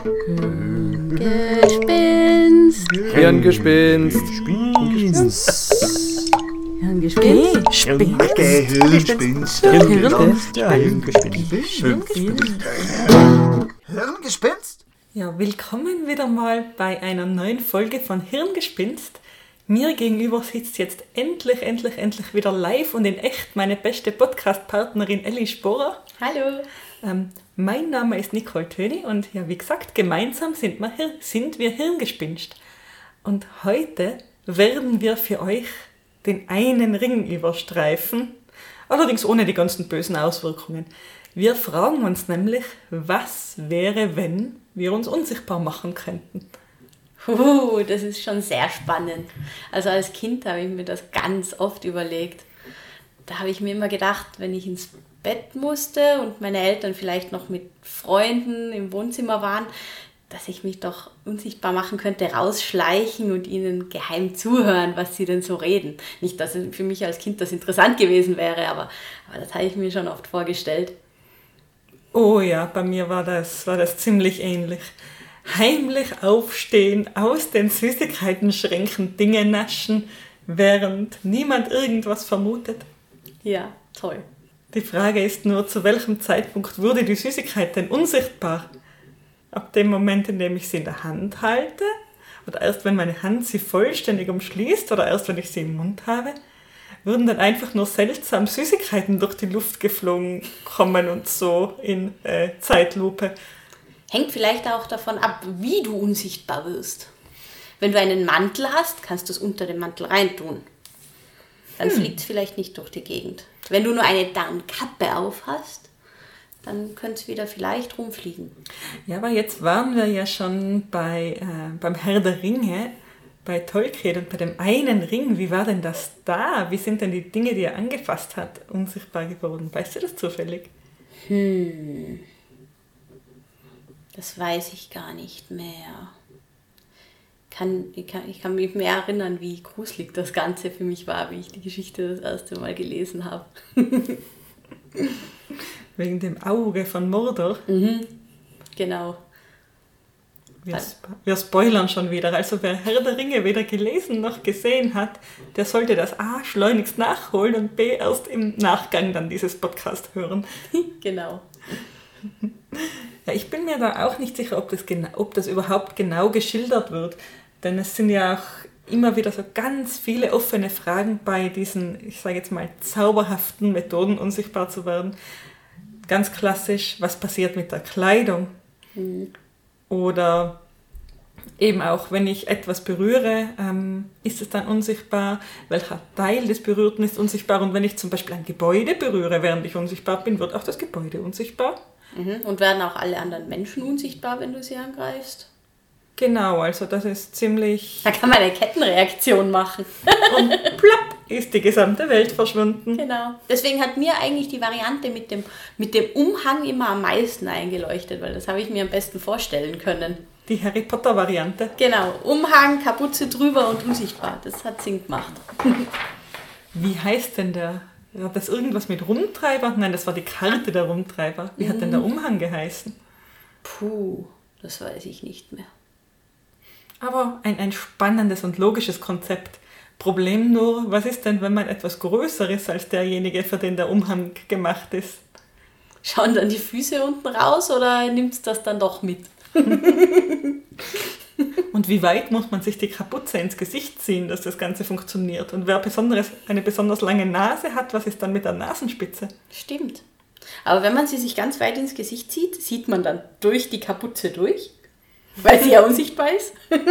Gespinst. Hirngespinst. Hirngespinst. Hirngespinst. Hirngespinst? Ja, willkommen wieder mal bei einer neuen Folge von Hirngespinst. Mir gegenüber sitzt jetzt endlich, endlich, endlich wieder live und in echt meine beste Podcast-Partnerin Ellie Sporer. Hallo. Ähm, mein Name ist Nicole Töni und ja, wie gesagt, gemeinsam sind wir, sind wir Hirngespinst. Und heute werden wir für euch den einen Ring überstreifen, allerdings ohne die ganzen bösen Auswirkungen. Wir fragen uns nämlich, was wäre, wenn wir uns unsichtbar machen könnten? Uh, das ist schon sehr spannend. Also als Kind habe ich mir das ganz oft überlegt. Da habe ich mir immer gedacht, wenn ich ins Bett musste und meine Eltern vielleicht noch mit Freunden im Wohnzimmer waren, dass ich mich doch unsichtbar machen könnte, rausschleichen und ihnen geheim zuhören, was sie denn so reden. Nicht, dass für mich als Kind das interessant gewesen wäre, aber, aber das habe ich mir schon oft vorgestellt. Oh ja, bei mir war das, war das ziemlich ähnlich. Heimlich aufstehen, aus den Süßigkeitenschränken Dinge naschen, während niemand irgendwas vermutet. Ja, toll. Die Frage ist nur, zu welchem Zeitpunkt wurde die Süßigkeit denn unsichtbar? Ab dem Moment, in dem ich sie in der Hand halte? Oder erst wenn meine Hand sie vollständig umschließt? Oder erst wenn ich sie im Mund habe? Würden dann einfach nur seltsam Süßigkeiten durch die Luft geflogen kommen und so in äh, Zeitlupe? Hängt vielleicht auch davon ab, wie du unsichtbar wirst. Wenn du einen Mantel hast, kannst du es unter den Mantel reintun. Dann fliegt es vielleicht nicht durch die Gegend. Wenn du nur eine Downkappe auf hast, dann könnte es wieder vielleicht rumfliegen. Ja, aber jetzt waren wir ja schon bei, äh, beim Herr der Ringe, bei Tolkien und bei dem einen Ring. Wie war denn das da? Wie sind denn die Dinge, die er angefasst hat, unsichtbar geworden? Weißt du das zufällig? Das weiß ich gar nicht mehr. Kann, ich, kann, ich kann mich mehr erinnern, wie gruselig das Ganze für mich war, wie ich die Geschichte das erste Mal gelesen habe. Wegen dem Auge von Mordor. Genau. Wir, sp wir spoilern schon wieder. Also wer Herr der Ringe weder gelesen noch gesehen hat, der sollte das A schleunigst nachholen und B erst im Nachgang dann dieses Podcast hören. Genau. Ja, ich bin mir da auch nicht sicher, ob das, ob das überhaupt genau geschildert wird. Denn es sind ja auch immer wieder so ganz viele offene Fragen bei diesen, ich sage jetzt mal, zauberhaften Methoden, unsichtbar zu werden. Ganz klassisch, was passiert mit der Kleidung? Oder eben auch, wenn ich etwas berühre, ähm, ist es dann unsichtbar? Welcher Teil des Berührten ist unsichtbar? Und wenn ich zum Beispiel ein Gebäude berühre, während ich unsichtbar bin, wird auch das Gebäude unsichtbar? Mhm. Und werden auch alle anderen Menschen unsichtbar, wenn du sie angreifst? Genau, also das ist ziemlich... Da kann man eine Kettenreaktion machen. Und plopp ist die gesamte Welt verschwunden. Genau. Deswegen hat mir eigentlich die Variante mit dem, mit dem Umhang immer am meisten eingeleuchtet, weil das habe ich mir am besten vorstellen können. Die Harry Potter-Variante. Genau. Umhang, Kapuze drüber und unsichtbar. Das hat Sinn gemacht. Wie heißt denn der? Hat das irgendwas mit Rumtreiber? Nein, das war die Karte der Rumtreiber. Wie hat denn der Umhang geheißen? Puh, das weiß ich nicht mehr. Aber ein, ein spannendes und logisches Konzept. Problem nur, was ist denn, wenn man etwas größer ist als derjenige, für den der Umhang gemacht ist? Schauen dann die Füße unten raus oder nimmst das dann doch mit? Und wie weit muss man sich die Kapuze ins Gesicht ziehen, dass das Ganze funktioniert? Und wer besonderes, eine besonders lange Nase hat, was ist dann mit der Nasenspitze? Stimmt. Aber wenn man sie sich ganz weit ins Gesicht zieht, sieht man dann durch die Kapuze durch, weil sie ja unsichtbar ist.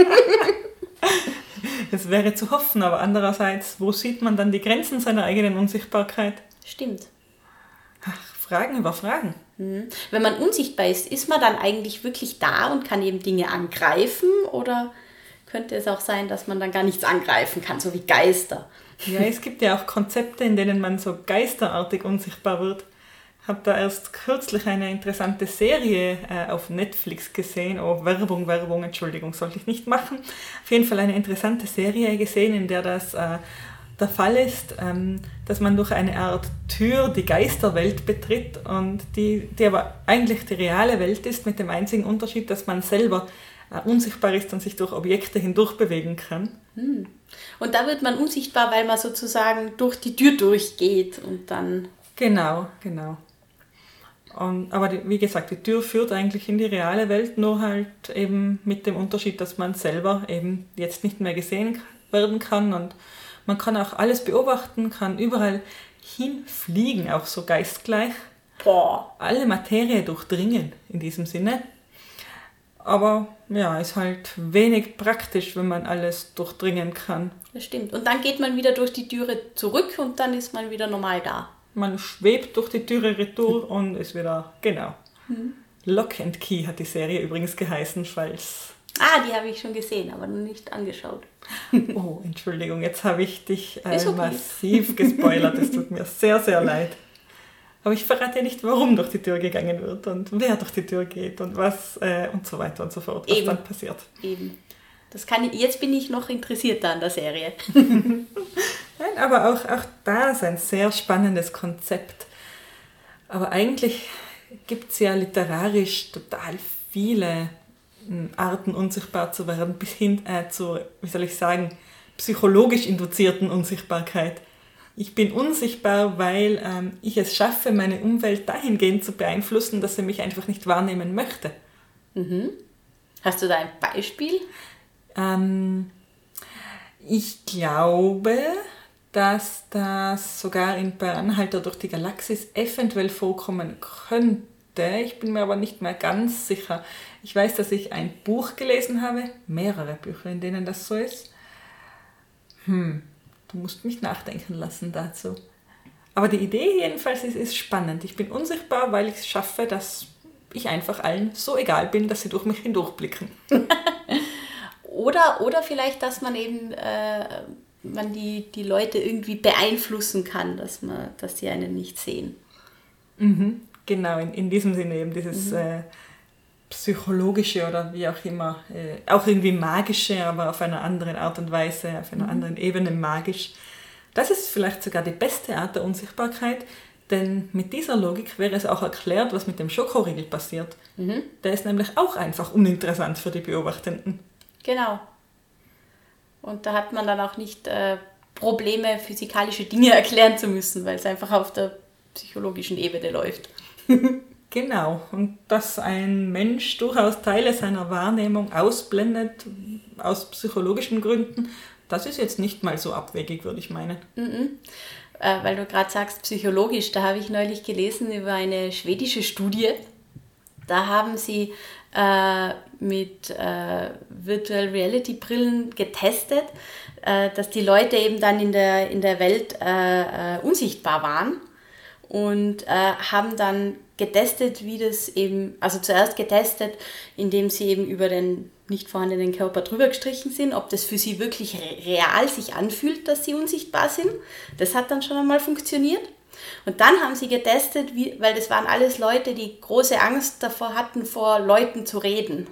Es wäre zu hoffen, aber andererseits, wo sieht man dann die Grenzen seiner eigenen Unsichtbarkeit? Stimmt. Ach, Fragen über Fragen. Mhm. Wenn man unsichtbar ist, ist man dann eigentlich wirklich da und kann eben Dinge angreifen? Oder könnte es auch sein, dass man dann gar nichts angreifen kann, so wie Geister? Ja, es gibt ja auch Konzepte, in denen man so geisterartig unsichtbar wird. Habe da erst kürzlich eine interessante Serie äh, auf Netflix gesehen. Oh, Werbung, Werbung, Entschuldigung, sollte ich nicht machen. Auf jeden Fall eine interessante Serie gesehen, in der das äh, der Fall ist, ähm, dass man durch eine Art Tür die Geisterwelt betritt und die, die aber eigentlich die reale Welt ist, mit dem einzigen Unterschied, dass man selber äh, unsichtbar ist und sich durch Objekte hindurch bewegen kann. Hm. Und da wird man unsichtbar, weil man sozusagen durch die Tür durchgeht und dann. Genau, genau. Und, aber wie gesagt, die Tür führt eigentlich in die reale Welt, nur halt eben mit dem Unterschied, dass man selber eben jetzt nicht mehr gesehen werden kann und man kann auch alles beobachten, kann überall hinfliegen, auch so geistgleich. Boah. Alle Materie durchdringen in diesem Sinne. Aber ja, ist halt wenig praktisch, wenn man alles durchdringen kann. Das stimmt. Und dann geht man wieder durch die Türe zurück und dann ist man wieder normal da. Man schwebt durch die Türe retour und ist wieder, genau. Mhm. Lock and Key hat die Serie übrigens geheißen, falls Ah, die habe ich schon gesehen, aber noch nicht angeschaut. Oh, Entschuldigung, jetzt habe ich dich äh, okay. massiv gespoilert. Es tut mir sehr, sehr leid. Aber ich verrate nicht, warum durch die Tür gegangen wird und wer durch die Tür geht und was äh, und so weiter und so fort, was Eben. dann passiert. Eben. Das kann ich, jetzt bin ich noch interessierter an der Serie. Nein, aber auch, auch da ist ein sehr spannendes Konzept. Aber eigentlich gibt es ja literarisch total viele Arten unsichtbar zu werden, bis hin äh, zu, wie soll ich sagen, psychologisch induzierten Unsichtbarkeit. Ich bin unsichtbar, weil ähm, ich es schaffe, meine Umwelt dahingehend zu beeinflussen, dass sie mich einfach nicht wahrnehmen möchte. Mhm. Hast du da ein Beispiel? Ähm, ich glaube, dass das sogar in bei Anhalter durch die Galaxis eventuell vorkommen könnte. Ich bin mir aber nicht mehr ganz sicher. Ich weiß, dass ich ein Buch gelesen habe, mehrere Bücher, in denen das so ist. Hm, du musst mich nachdenken lassen dazu. Aber die Idee jedenfalls ist, ist spannend. Ich bin unsichtbar, weil ich es schaffe, dass ich einfach allen so egal bin, dass sie durch mich hindurchblicken. oder, oder vielleicht, dass man eben äh, man die, die Leute irgendwie beeinflussen kann, dass, man, dass sie einen nicht sehen. Mhm, genau, in, in diesem Sinne eben dieses... Mhm. Äh, psychologische oder wie auch immer, äh, auch irgendwie magische, aber auf einer anderen Art und Weise, auf einer mhm. anderen Ebene magisch. Das ist vielleicht sogar die beste Art der Unsichtbarkeit, denn mit dieser Logik wäre es auch erklärt, was mit dem Schokoriegel passiert. Mhm. Der ist nämlich auch einfach uninteressant für die Beobachtenden. Genau. Und da hat man dann auch nicht äh, Probleme, physikalische Dinge erklären zu müssen, weil es einfach auf der psychologischen Ebene läuft. Genau, und dass ein Mensch durchaus Teile seiner Wahrnehmung ausblendet, aus psychologischen Gründen, das ist jetzt nicht mal so abwegig, würde ich meinen. Mhm. Äh, weil du gerade sagst, psychologisch, da habe ich neulich gelesen über eine schwedische Studie. Da haben sie äh, mit äh, Virtual Reality Brillen getestet, äh, dass die Leute eben dann in der, in der Welt äh, äh, unsichtbar waren und haben dann getestet, wie das eben, also zuerst getestet, indem sie eben über den nicht vorhandenen Körper drüber gestrichen sind, ob das für sie wirklich real sich anfühlt, dass sie unsichtbar sind. Das hat dann schon einmal funktioniert. Und dann haben sie getestet, wie, weil das waren alles Leute, die große Angst davor hatten, vor Leuten zu reden.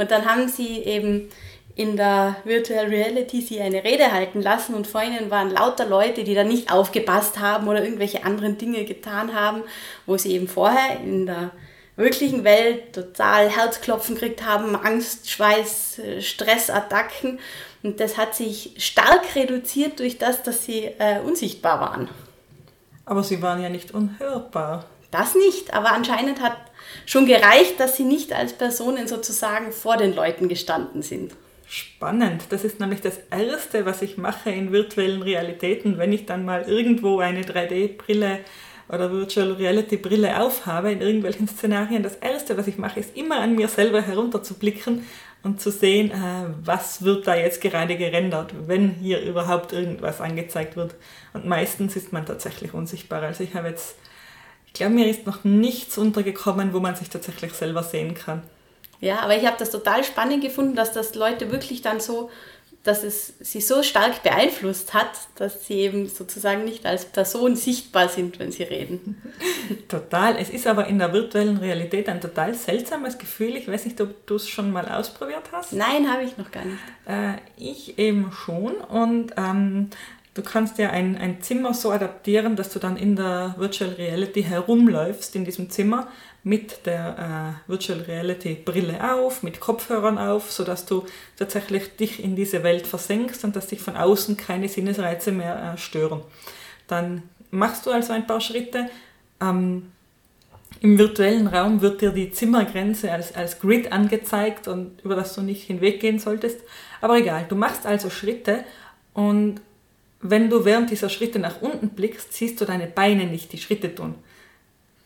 Und dann haben sie eben in der Virtual Reality sie eine Rede halten lassen und vor ihnen waren lauter Leute, die da nicht aufgepasst haben oder irgendwelche anderen Dinge getan haben, wo sie eben vorher in der wirklichen Welt total Herzklopfen gekriegt haben, Angst, Schweiß, äh, Stressattacken. Und das hat sich stark reduziert durch das, dass sie äh, unsichtbar waren. Aber sie waren ja nicht unhörbar. Das nicht, aber anscheinend hat schon gereicht, dass sie nicht als Personen sozusagen vor den Leuten gestanden sind. Spannend. Das ist nämlich das Erste, was ich mache in virtuellen Realitäten, wenn ich dann mal irgendwo eine 3D-Brille oder Virtual Reality Brille aufhabe in irgendwelchen Szenarien. Das Erste, was ich mache, ist immer an mir selber herunterzublicken und zu sehen, äh, was wird da jetzt gerade gerendert, wenn hier überhaupt irgendwas angezeigt wird. Und meistens ist man tatsächlich unsichtbar. Also ich habe jetzt, ich glaube, mir ist noch nichts untergekommen, wo man sich tatsächlich selber sehen kann. Ja, aber ich habe das total spannend gefunden, dass das Leute wirklich dann so, dass es sie so stark beeinflusst hat, dass sie eben sozusagen nicht als Person sichtbar sind, wenn sie reden. Total. Es ist aber in der virtuellen Realität ein total seltsames Gefühl. Ich weiß nicht, ob du es schon mal ausprobiert hast. Nein, habe ich noch gar nicht. Äh, ich eben schon und ähm, Du kannst ja ein, ein Zimmer so adaptieren, dass du dann in der Virtual Reality herumläufst in diesem Zimmer mit der äh, Virtual Reality Brille auf, mit Kopfhörern auf, sodass du tatsächlich dich in diese Welt versenkst und dass dich von außen keine Sinnesreize mehr äh, stören. Dann machst du also ein paar Schritte. Ähm, Im virtuellen Raum wird dir die Zimmergrenze als, als Grid angezeigt und über das du nicht hinweggehen solltest. Aber egal, du machst also Schritte und wenn du während dieser Schritte nach unten blickst, siehst du deine Beine nicht die Schritte tun.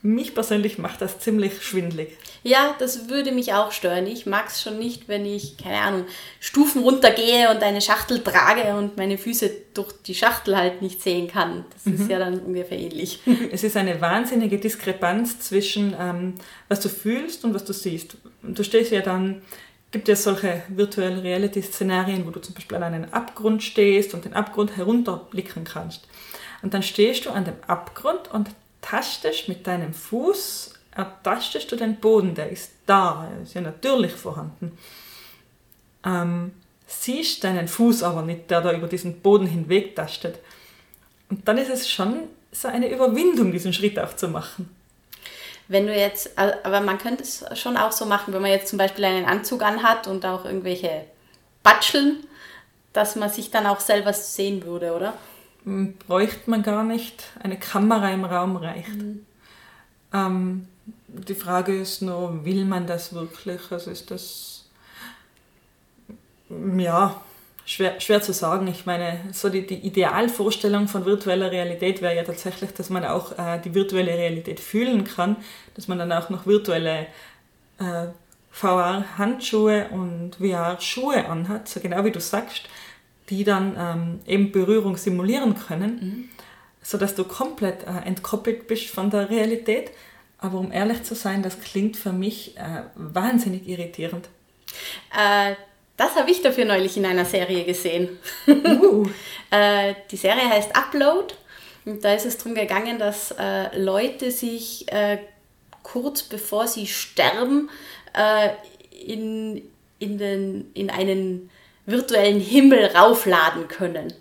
Mich persönlich macht das ziemlich schwindlig. Ja, das würde mich auch stören. Ich mag es schon nicht, wenn ich, keine Ahnung, Stufen runtergehe und eine Schachtel trage und meine Füße durch die Schachtel halt nicht sehen kann. Das mhm. ist ja dann ungefähr ähnlich. Es ist eine wahnsinnige Diskrepanz zwischen, ähm, was du fühlst und was du siehst. Du stehst ja dann gibt es solche Virtual Reality Szenarien, wo du zum Beispiel an einem Abgrund stehst und den Abgrund herunterblicken kannst. Und dann stehst du an dem Abgrund und tastest mit deinem Fuß, ertastest du den Boden, der ist da, er ist ja natürlich vorhanden. Ähm, siehst deinen Fuß aber nicht, der da über diesen Boden hinweg tastet. Und dann ist es schon so eine Überwindung, diesen Schritt auch zu machen. Wenn du jetzt, aber man könnte es schon auch so machen, wenn man jetzt zum Beispiel einen Anzug anhat und auch irgendwelche Batscheln, dass man sich dann auch selber sehen würde, oder? Hm, bräuchte man gar nicht. Eine Kamera im Raum reicht. Mhm. Ähm, die Frage ist nur, will man das wirklich? Also ist das, ja, Schwer, schwer zu sagen. Ich meine, so die, die Idealvorstellung von virtueller Realität wäre ja tatsächlich, dass man auch äh, die virtuelle Realität fühlen kann, dass man dann auch noch virtuelle äh, VR-Handschuhe und VR-Schuhe anhat, so genau wie du sagst, die dann ähm, eben Berührung simulieren können, mhm. sodass du komplett äh, entkoppelt bist von der Realität. Aber um ehrlich zu sein, das klingt für mich äh, wahnsinnig irritierend. Äh, das habe ich dafür neulich in einer Serie gesehen. Uh. äh, die Serie heißt Upload. Und da ist es darum gegangen, dass äh, Leute sich äh, kurz bevor sie sterben äh, in, in, den, in einen virtuellen Himmel raufladen können.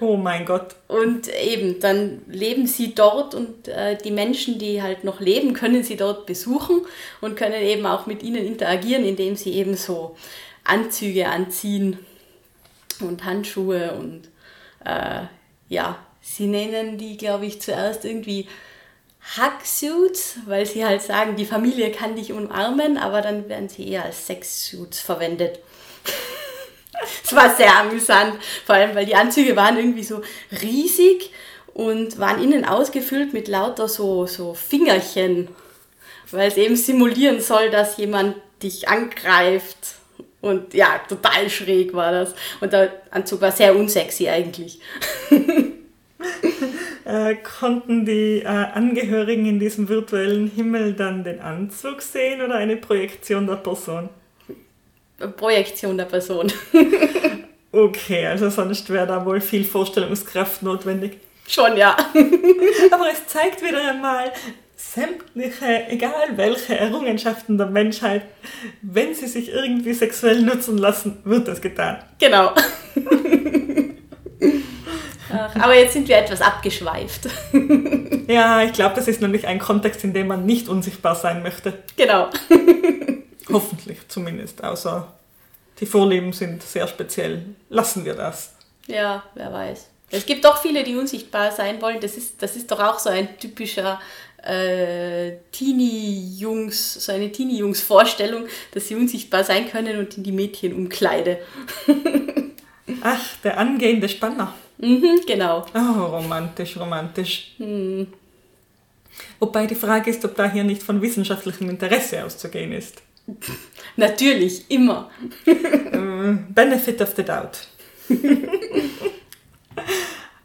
Oh mein Gott. Und eben, dann leben sie dort und äh, die Menschen, die halt noch leben, können sie dort besuchen und können eben auch mit ihnen interagieren, indem sie eben so Anzüge anziehen und Handschuhe und äh, ja, sie nennen die, glaube ich, zuerst irgendwie Hugsuits, weil sie halt sagen, die Familie kann dich umarmen, aber dann werden sie eher als Sexsuits verwendet. Es war sehr amüsant, vor allem weil die Anzüge waren irgendwie so riesig und waren innen ausgefüllt mit lauter so, so Fingerchen, weil es eben simulieren soll, dass jemand dich angreift und ja, total schräg war das. Und der Anzug war sehr unsexy eigentlich. äh, konnten die äh, Angehörigen in diesem virtuellen Himmel dann den Anzug sehen oder eine Projektion der Person? Projektion der Person. okay, also sonst wäre da wohl viel Vorstellungskraft notwendig. Schon, ja. Aber es zeigt wieder einmal, sämtliche, egal welche Errungenschaften der Menschheit, wenn sie sich irgendwie sexuell nutzen lassen, wird das getan. Genau. Ach, aber jetzt sind wir etwas abgeschweift. ja, ich glaube, das ist nämlich ein Kontext, in dem man nicht unsichtbar sein möchte. Genau. Hoffentlich zumindest, außer die Vorlieben sind sehr speziell. Lassen wir das. Ja, wer weiß. Es gibt doch viele, die unsichtbar sein wollen. Das ist, das ist doch auch so ein typischer äh, Teenie-Jungs, so eine Teenie-Jungs-Vorstellung, dass sie unsichtbar sein können und in die Mädchenumkleide. Ach, der angehende Spanner. Mhm, genau. Oh, romantisch, romantisch. Hm. Wobei die Frage ist, ob da hier nicht von wissenschaftlichem Interesse auszugehen ist. Natürlich, immer. Äh, benefit of the doubt.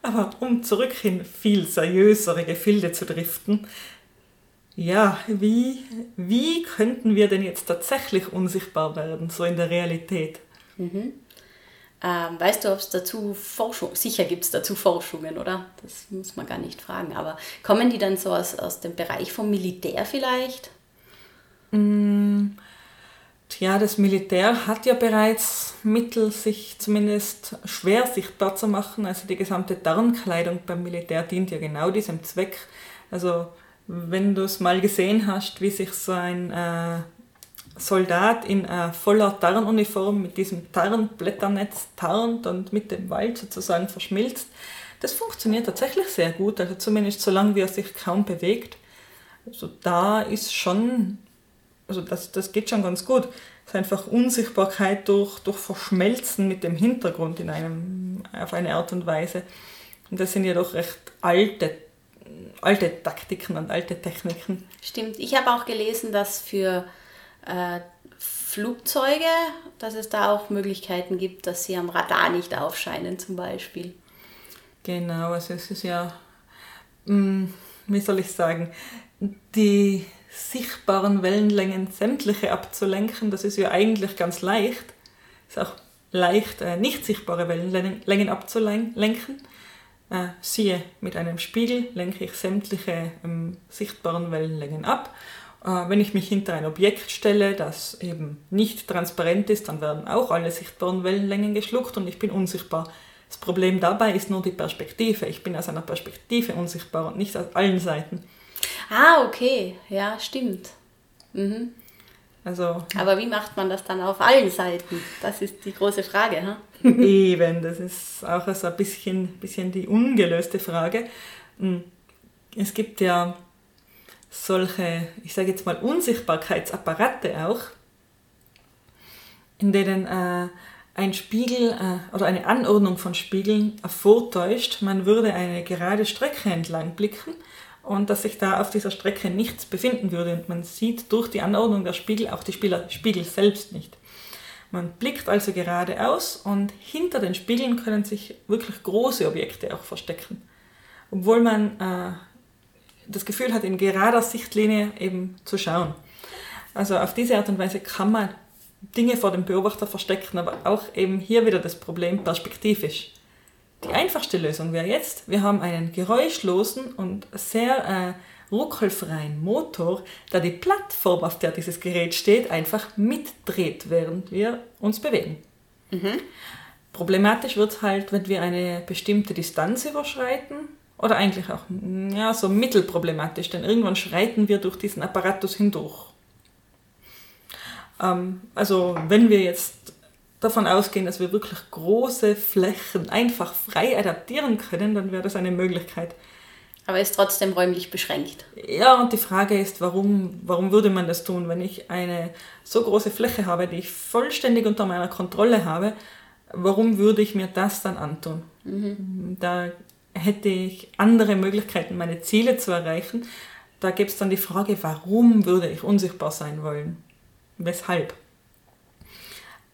Aber um zurück in viel seriösere Gefilde zu driften, ja, wie, wie könnten wir denn jetzt tatsächlich unsichtbar werden, so in der Realität? Mhm. Ähm, weißt du, ob es dazu Forschung, sicher gibt es dazu Forschungen, oder? Das muss man gar nicht fragen. Aber kommen die dann so aus, aus dem Bereich vom Militär vielleicht? Ja, das Militär hat ja bereits Mittel, sich zumindest schwer sichtbar zu machen. Also die gesamte Tarnkleidung beim Militär dient ja genau diesem Zweck. Also wenn du es mal gesehen hast, wie sich so ein äh, Soldat in äh, voller Tarnuniform mit diesem Tarnblätternetz tarnt und mit dem Wald sozusagen verschmilzt, das funktioniert tatsächlich sehr gut, also zumindest solange wie er sich kaum bewegt. Also da ist schon, also das, das geht schon ganz gut. Es ist einfach Unsichtbarkeit durch, durch Verschmelzen mit dem Hintergrund in einem, auf eine Art und Weise. Und das sind ja doch recht alte, alte Taktiken und alte Techniken. Stimmt. Ich habe auch gelesen, dass für äh, Flugzeuge, dass es da auch Möglichkeiten gibt, dass sie am Radar nicht aufscheinen zum Beispiel. Genau, also es ist ja, mh, wie soll ich sagen, die sichtbaren Wellenlängen sämtliche abzulenken, das ist ja eigentlich ganz leicht. Es ist auch leicht, äh, nicht sichtbare Wellenlängen abzulenken. Äh, siehe, mit einem Spiegel lenke ich sämtliche ähm, sichtbaren Wellenlängen ab. Äh, wenn ich mich hinter ein Objekt stelle, das eben nicht transparent ist, dann werden auch alle sichtbaren Wellenlängen geschluckt und ich bin unsichtbar. Das Problem dabei ist nur die Perspektive. Ich bin aus einer Perspektive unsichtbar und nicht aus allen Seiten. Ah, okay. Ja, stimmt. Mhm. Also, Aber wie macht man das dann auf allen Seiten? Das ist die große Frage. Hm? Eben, das ist auch so ein bisschen, bisschen die ungelöste Frage. Hm, es gibt ja solche, ich sage jetzt mal, Unsichtbarkeitsapparate auch, in denen äh, ein Spiegel äh, oder eine Anordnung von Spiegeln vortäuscht, man würde eine gerade Strecke entlang blicken und dass sich da auf dieser Strecke nichts befinden würde und man sieht durch die Anordnung der Spiegel auch die Spieler, Spiegel selbst nicht. Man blickt also geradeaus und hinter den Spiegeln können sich wirklich große Objekte auch verstecken. Obwohl man äh, das Gefühl hat, in gerader Sichtlinie eben zu schauen. Also auf diese Art und Weise kann man Dinge vor dem Beobachter verstecken, aber auch eben hier wieder das Problem perspektivisch. Die einfachste Lösung wäre jetzt, wir haben einen geräuschlosen und sehr äh, ruckelfreien Motor, der die Plattform, auf der dieses Gerät steht, einfach mitdreht, während wir uns bewegen. Mhm. Problematisch wird es halt, wenn wir eine bestimmte Distanz überschreiten oder eigentlich auch ja, so mittelproblematisch, denn irgendwann schreiten wir durch diesen Apparatus hindurch. Ähm, also wenn wir jetzt davon ausgehen, dass wir wirklich große Flächen einfach frei adaptieren können, dann wäre das eine Möglichkeit. Aber ist trotzdem räumlich beschränkt. Ja, und die Frage ist, warum, warum würde man das tun, wenn ich eine so große Fläche habe, die ich vollständig unter meiner Kontrolle habe, warum würde ich mir das dann antun? Mhm. Da hätte ich andere Möglichkeiten, meine Ziele zu erreichen. Da gibt es dann die Frage, warum würde ich unsichtbar sein wollen? Weshalb?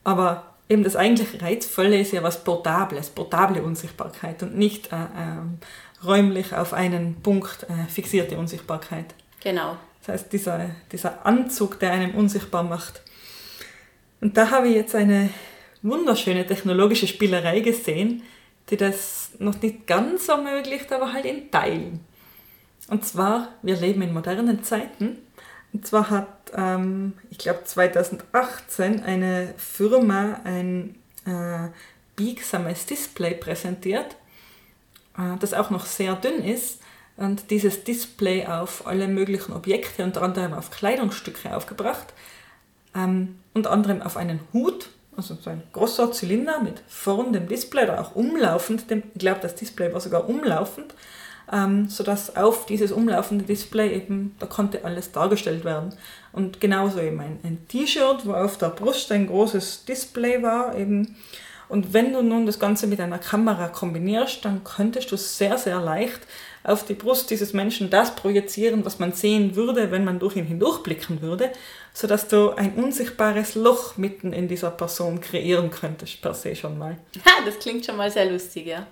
Aber eben das eigentlich Reizvolle ist ja was Portables, portable Unsichtbarkeit und nicht äh, äh, räumlich auf einen Punkt äh, fixierte Unsichtbarkeit. Genau. Das heißt, dieser, dieser Anzug, der einem unsichtbar macht. Und da habe ich jetzt eine wunderschöne technologische Spielerei gesehen, die das noch nicht ganz ermöglicht, aber halt in Teilen. Und zwar, wir leben in modernen Zeiten. Und zwar hat, ähm, ich glaube 2018, eine Firma ein äh, biegsames Display präsentiert, äh, das auch noch sehr dünn ist und dieses Display auf alle möglichen Objekte, unter anderem auf Kleidungsstücke aufgebracht, ähm, unter anderem auf einen Hut also so ein großer Zylinder mit vorn dem Display oder auch umlaufend, dem, ich glaube das Display war sogar umlaufend, ähm, sodass auf dieses umlaufende Display eben, da konnte alles dargestellt werden. Und genauso eben ein, ein T-Shirt, wo auf der Brust ein großes Display war eben. Und wenn du nun das Ganze mit einer Kamera kombinierst, dann könntest du sehr, sehr leicht auf die Brust dieses Menschen das projizieren, was man sehen würde, wenn man durch ihn hindurchblicken würde sodass du ein unsichtbares Loch mitten in dieser Person kreieren könntest, per se schon mal. Ha, das klingt schon mal sehr lustig, ja.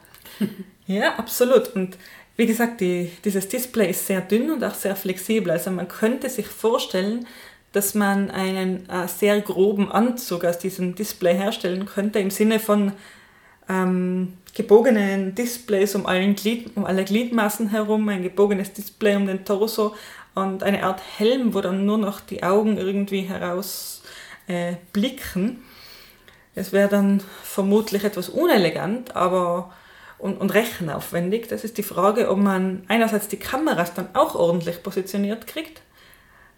ja, absolut. Und wie gesagt, die, dieses Display ist sehr dünn und auch sehr flexibel. Also man könnte sich vorstellen, dass man einen äh, sehr groben Anzug aus diesem Display herstellen könnte, im Sinne von ähm, gebogenen Displays um, allen Glied, um alle Gliedmaßen herum, ein gebogenes Display um den Torso und eine Art Helm, wo dann nur noch die Augen irgendwie heraus äh. Es wäre dann vermutlich etwas unelegant, aber und, und rechenaufwendig. Das ist die Frage, ob man einerseits die Kameras dann auch ordentlich positioniert kriegt,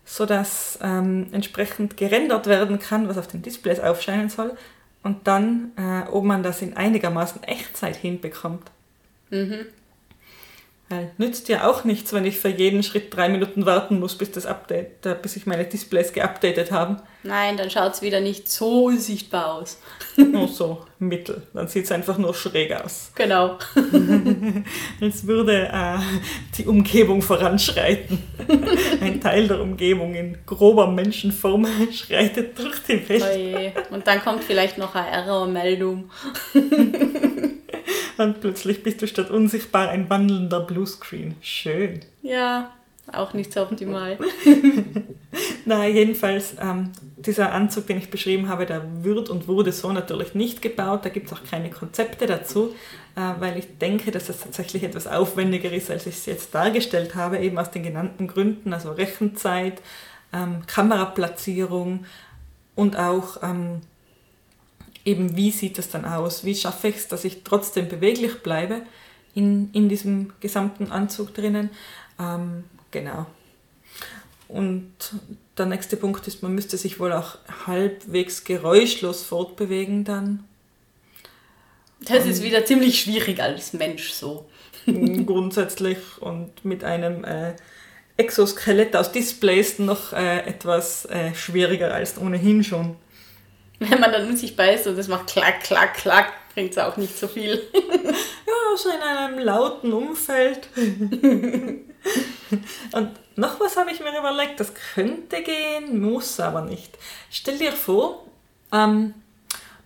sodass ähm, entsprechend gerendert werden kann, was auf den Displays aufscheinen soll, und dann, äh, ob man das in einigermaßen Echtzeit hinbekommt. Mhm. Weil nützt ja auch nichts, wenn ich für jeden Schritt drei Minuten warten muss, bis das Update, bis ich meine Displays geupdatet haben. Nein, dann schaut es wieder nicht so sichtbar aus. Nur so mittel. Dann sieht es einfach nur schräg aus. Genau. Als würde äh, die Umgebung voranschreiten. Ein Teil der Umgebung in grober Menschenform schreitet durch die Welt. Oje. Und dann kommt vielleicht noch eine Error-Meldung. Und plötzlich bist du statt unsichtbar ein wandelnder Bluescreen. Schön. Ja, auch nicht so optimal. Na, jedenfalls, ähm, dieser Anzug, den ich beschrieben habe, der wird und wurde so natürlich nicht gebaut. Da gibt es auch keine Konzepte dazu, äh, weil ich denke, dass das tatsächlich etwas aufwendiger ist, als ich es jetzt dargestellt habe, eben aus den genannten Gründen, also Rechenzeit, ähm, Kameraplatzierung und auch ähm, eben, wie sieht das dann aus? Wie schaffe ich es, dass ich trotzdem beweglich bleibe in, in diesem gesamten Anzug drinnen? Ähm, genau. Und der nächste Punkt ist, man müsste sich wohl auch halbwegs geräuschlos fortbewegen dann. Das ist wieder ziemlich schwierig als Mensch so. Grundsätzlich und mit einem äh, Exoskelett aus Displays noch äh, etwas äh, schwieriger als ohnehin schon. Wenn man dann unsichtbar ist und es macht klack, klack, klack, bringt es auch nicht so viel. Ja, so in einem lauten Umfeld. Und noch was habe ich mir überlegt, das könnte gehen, muss aber nicht. Stell dir vor, ähm,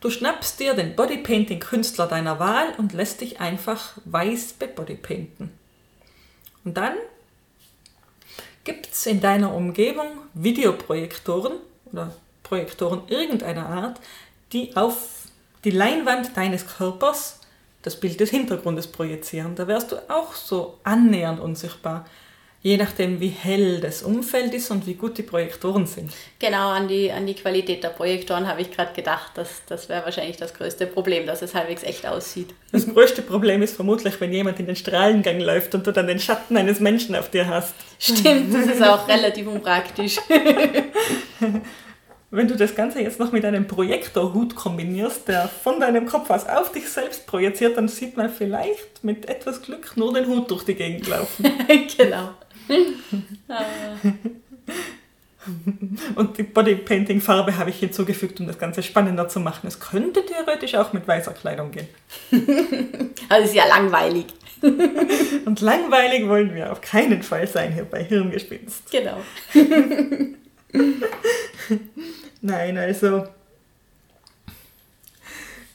du schnappst dir den Bodypainting-Künstler deiner Wahl und lässt dich einfach weiß bebodypainten. Und dann gibt es in deiner Umgebung Videoprojektoren oder Projektoren irgendeiner Art, die auf die Leinwand deines Körpers das Bild des Hintergrundes projizieren. Da wärst du auch so annähernd unsichtbar, je nachdem, wie hell das Umfeld ist und wie gut die Projektoren sind. Genau, an die, an die Qualität der Projektoren habe ich gerade gedacht. Das, das wäre wahrscheinlich das größte Problem, dass es halbwegs echt aussieht. Das größte Problem ist vermutlich, wenn jemand in den Strahlengang läuft und du dann den Schatten eines Menschen auf dir hast. Stimmt, das ist auch relativ unpraktisch. Wenn du das Ganze jetzt noch mit einem Projektorhut kombinierst, der von deinem Kopf aus auf dich selbst projiziert, dann sieht man vielleicht mit etwas Glück nur den Hut durch die Gegend laufen. genau. Und die Bodypainting-Farbe habe ich hinzugefügt, um das Ganze spannender zu machen. Es könnte theoretisch auch mit weißer Kleidung gehen. Also ist ja langweilig. Und langweilig wollen wir auf keinen Fall sein hier bei Hirngespinst. Genau. Nein, also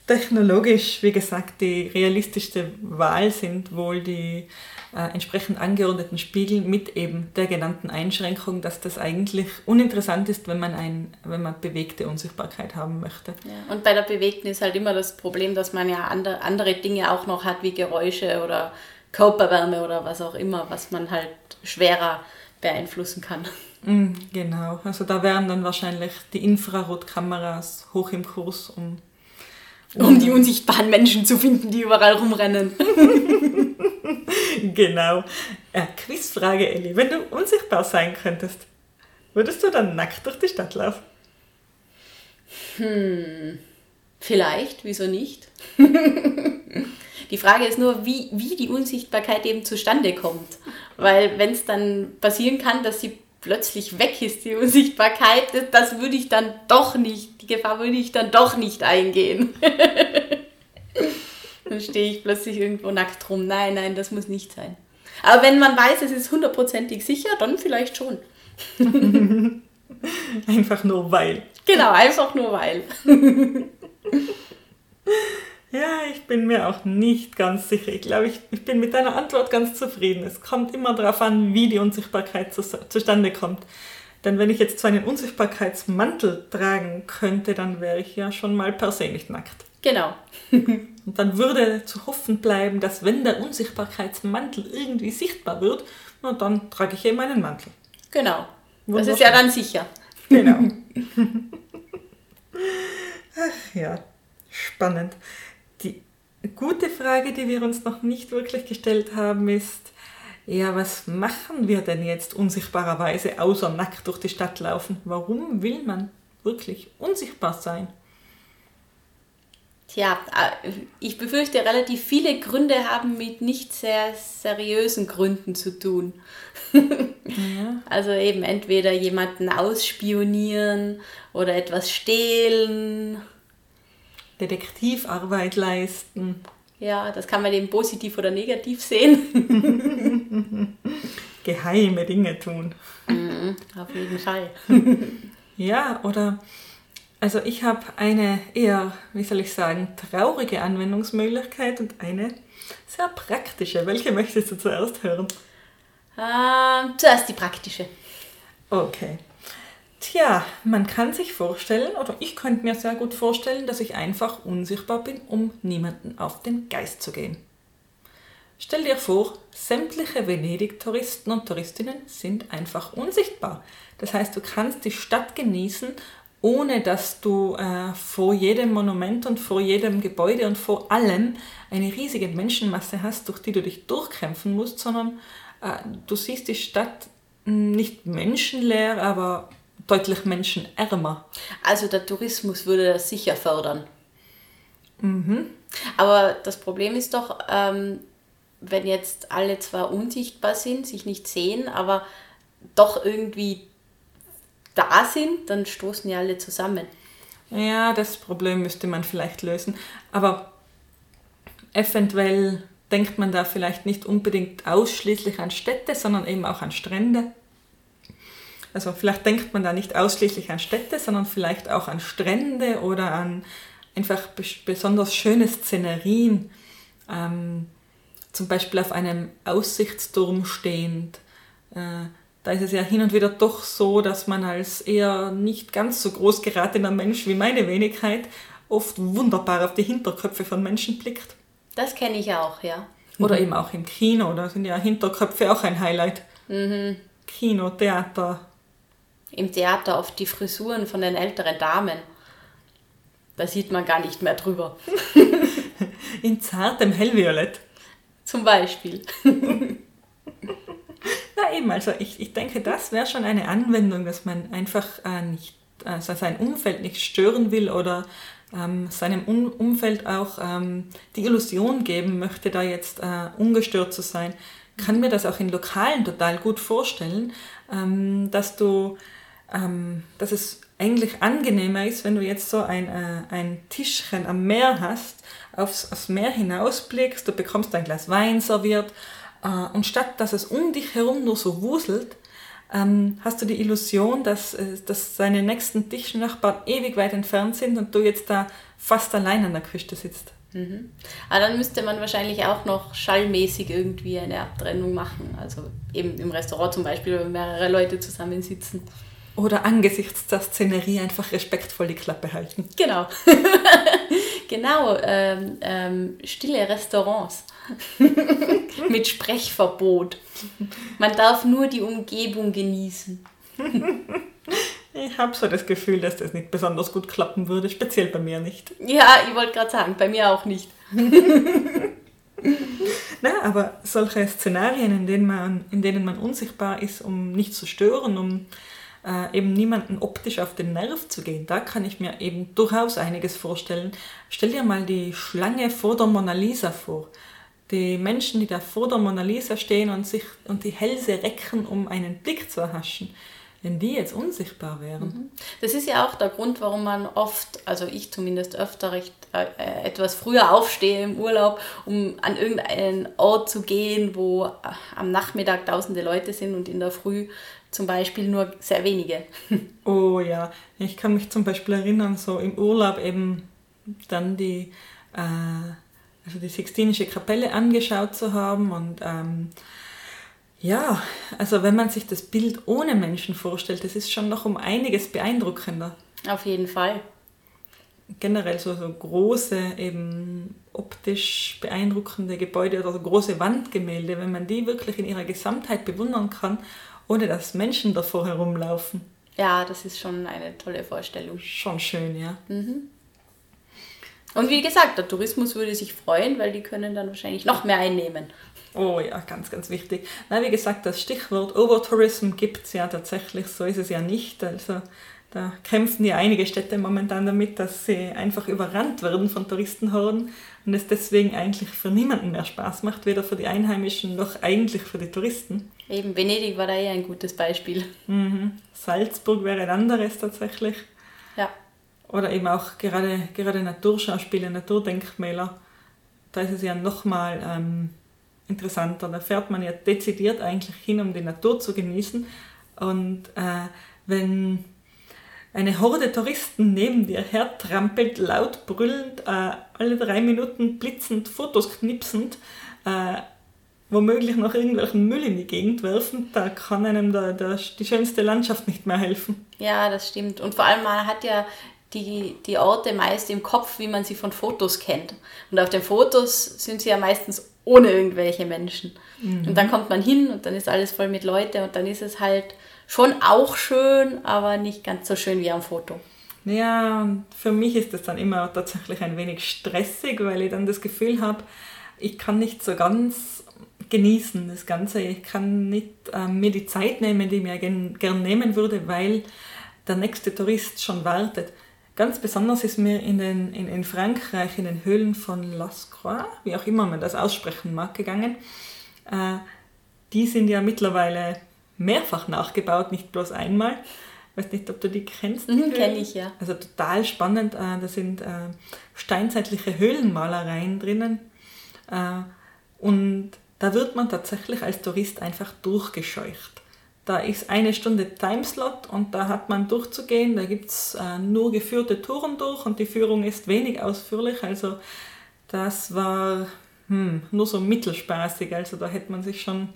technologisch, wie gesagt, die realistischste Wahl sind wohl die äh, entsprechend angeordneten Spiegel mit eben der genannten Einschränkung, dass das eigentlich uninteressant ist, wenn man, ein, wenn man bewegte Unsichtbarkeit haben möchte. Ja, und bei der bewegten ist halt immer das Problem, dass man ja andere, andere Dinge auch noch hat, wie Geräusche oder Körperwärme oder was auch immer, was man halt schwerer beeinflussen kann. Mm, Genau, also da wären dann wahrscheinlich die Infrarotkameras hoch im Kurs, um Um die unsichtbaren Menschen zu finden, die überall rumrennen. Genau. Äh, Quizfrage, Elli. Wenn du unsichtbar sein könntest, würdest du dann nackt durch die Stadt laufen? Vielleicht, wieso nicht? die Frage ist nur, wie, wie die Unsichtbarkeit eben zustande kommt. Weil wenn es dann passieren kann, dass sie plötzlich weg ist, die Unsichtbarkeit, das, würde ich dann doch nicht, die Gefahr würde ich dann doch nicht eingehen. dann stehe ich plötzlich irgendwo nackt rum. Nein, nein, das muss nicht sein. Aber wenn man weiß, es ist hundertprozentig sicher, dann vielleicht schon. Einfach nur weil. Genau, einfach nur weil. Ja, ich bin mir auch nicht ganz sicher. Ich glaube, ich, ich bin mit deiner Antwort ganz zufrieden. Es kommt immer darauf an, wie die Unsichtbarkeit zu, zustande kommt. Denn wenn ich jetzt so einen Unsichtbarkeitsmantel tragen könnte, dann wäre ich ja schon mal per se nicht nackt. Genau. Und dann würde zu hoffen bleiben, dass wenn der Unsichtbarkeitsmantel irgendwie sichtbar wird, na, dann trage ich eben einen Mantel. Genau. Das ist ja dann sicher. Genau. Ach ja, spannend. Die gute Frage, die wir uns noch nicht wirklich gestellt haben, ist, ja, was machen wir denn jetzt unsichtbarerweise außer nackt durch die Stadt laufen? Warum will man wirklich unsichtbar sein? Tja, äh, ich befürchte, relativ viele Gründe haben mit nicht sehr seriösen Gründen zu tun. ja. Also eben entweder jemanden ausspionieren oder etwas stehlen. Detektivarbeit leisten. Ja, das kann man eben positiv oder negativ sehen. Geheime Dinge tun. Mhm, auf jeden Fall. ja, oder also ich habe eine eher, wie soll ich sagen, traurige Anwendungsmöglichkeit und eine sehr praktische. Welche möchtest du zuerst hören? Ähm, zuerst die praktische. Okay. Tja, man kann sich vorstellen, oder ich könnte mir sehr gut vorstellen, dass ich einfach unsichtbar bin, um niemanden auf den Geist zu gehen. Stell dir vor, sämtliche Venedig-Touristen und Touristinnen sind einfach unsichtbar. Das heißt, du kannst die Stadt genießen, ohne dass du äh, vor jedem Monument und vor jedem Gebäude und vor allem eine riesige Menschenmasse hast, durch die du dich durchkämpfen musst, sondern äh, du siehst die Stadt nicht menschenleer, aber deutlich menschenärmer. Also der Tourismus würde das sicher fördern. Mhm. Aber das Problem ist doch, ähm, wenn jetzt alle zwar unsichtbar sind, sich nicht sehen, aber doch irgendwie da sind, dann stoßen ja alle zusammen. Ja, das Problem müsste man vielleicht lösen. Aber eventuell denkt man da vielleicht nicht unbedingt ausschließlich an Städte, sondern eben auch an Strände. Also vielleicht denkt man da nicht ausschließlich an Städte, sondern vielleicht auch an Strände oder an einfach besonders schöne Szenerien. Ähm, zum Beispiel auf einem Aussichtsturm stehend. Äh, da ist es ja hin und wieder doch so, dass man als eher nicht ganz so groß geratener Mensch wie meine Wenigkeit oft wunderbar auf die Hinterköpfe von Menschen blickt. Das kenne ich auch, ja. Oder mhm. eben auch im Kino, da sind ja Hinterköpfe auch ein Highlight. Mhm. Kino, Theater, im Theater oft die Frisuren von den älteren Damen. Da sieht man gar nicht mehr drüber. In zartem Hellviolett. Zum Beispiel. Na eben, also ich, ich denke, das wäre schon eine Anwendung, dass man einfach äh, nicht, also sein Umfeld nicht stören will oder ähm, seinem um Umfeld auch ähm, die Illusion geben möchte, da jetzt äh, ungestört zu sein. Kann mir das auch in Lokalen total gut vorstellen, ähm, dass du ähm, dass es eigentlich angenehmer ist, wenn du jetzt so ein, äh, ein Tischchen am Meer hast, aufs, aufs Meer hinausblickst, du bekommst ein Glas Wein serviert äh, und statt dass es um dich herum nur so wuselt, ähm, hast du die Illusion, dass, äh, dass deine nächsten Tischnachbarn ewig weit entfernt sind und du jetzt da fast allein an der Küste sitzt. Mhm. Aber dann müsste man wahrscheinlich auch noch schallmäßig irgendwie eine Abtrennung machen. Also eben im Restaurant zum Beispiel, wenn mehrere Leute zusammensitzen. Oder angesichts der Szenerie einfach respektvoll die Klappe halten. Genau. genau, ähm, ähm, stille Restaurants mit Sprechverbot. Man darf nur die Umgebung genießen. Ich habe so das Gefühl, dass das nicht besonders gut klappen würde, speziell bei mir nicht. Ja, ich wollte gerade sagen, bei mir auch nicht. Na, aber solche Szenarien, in denen, man, in denen man unsichtbar ist, um nicht zu stören, um äh, eben niemanden optisch auf den Nerv zu gehen. Da kann ich mir eben durchaus einiges vorstellen. Stell dir mal die Schlange vor der Mona Lisa vor. Die Menschen, die da vor der Mona Lisa stehen und sich und die Hälse recken, um einen Blick zu erhaschen wenn die jetzt unsichtbar wären. Mhm. Das ist ja auch der Grund, warum man oft, also ich zumindest öfter recht, äh, etwas früher aufstehe im Urlaub, um an irgendeinen Ort zu gehen, wo am Nachmittag tausende Leute sind und in der Früh zum Beispiel nur sehr wenige. Oh ja, ich kann mich zum Beispiel erinnern, so im Urlaub eben dann die, äh, also die Sixtinische Kapelle angeschaut zu haben und ähm, ja, also wenn man sich das Bild ohne Menschen vorstellt, das ist schon noch um einiges beeindruckender. Auf jeden Fall. Generell so, so große, eben optisch beeindruckende Gebäude oder so große Wandgemälde, wenn man die wirklich in ihrer Gesamtheit bewundern kann ohne dass Menschen davor herumlaufen. Ja, das ist schon eine tolle Vorstellung. Schon schön, ja. Und wie gesagt, der Tourismus würde sich freuen, weil die können dann wahrscheinlich noch mehr einnehmen. Oh ja, ganz, ganz wichtig. Na, wie gesagt, das Stichwort Overtourism gibt es ja tatsächlich, so ist es ja nicht. Also da kämpfen ja einige Städte momentan damit, dass sie einfach überrannt werden von Touristenhorden und es deswegen eigentlich für niemanden mehr Spaß macht, weder für die Einheimischen noch eigentlich für die Touristen. Eben Venedig war da eher ein gutes Beispiel. Mhm. Salzburg wäre ein anderes tatsächlich. Ja. Oder eben auch gerade, gerade Naturschauspiele, Naturdenkmäler. Da ist es ja nochmal ähm, interessanter. Da fährt man ja dezidiert eigentlich hin, um die Natur zu genießen. Und äh, wenn eine Horde Touristen neben dir hertrampelt, laut brüllend, äh, alle drei Minuten blitzend, Fotos knipsend, äh, womöglich noch irgendwelchen Müll in die Gegend werfen, da kann einem da, da die schönste Landschaft nicht mehr helfen. Ja, das stimmt. Und vor allem, man hat ja die, die Orte meist im Kopf, wie man sie von Fotos kennt. Und auf den Fotos sind sie ja meistens ohne irgendwelche Menschen. Und dann kommt man hin und dann ist alles voll mit Leuten und dann ist es halt schon auch schön, aber nicht ganz so schön wie am Foto. Ja, für mich ist das dann immer tatsächlich ein wenig stressig, weil ich dann das Gefühl habe, ich kann nicht so ganz genießen das Ganze. Ich kann nicht ähm, mir die Zeit nehmen, die ich mir gern, gern nehmen würde, weil der nächste Tourist schon wartet. Ganz besonders ist mir in, den, in, in Frankreich, in den Höhlen von Las Croix, wie auch immer man das aussprechen mag, gegangen. Äh, die sind ja mittlerweile mehrfach nachgebaut, nicht bloß einmal. Ich weiß nicht, ob du die kennst. die Mhm, Höhlen. kenn ich, ja. Also total spannend. Äh, da sind äh, steinzeitliche Höhlenmalereien drinnen. Äh, und da wird man tatsächlich als Tourist einfach durchgescheucht. Da ist eine Stunde Timeslot und da hat man durchzugehen. Da gibt es nur geführte Touren durch und die Führung ist wenig ausführlich. Also das war hm, nur so mittelspaßig. Also da hätte man sich schon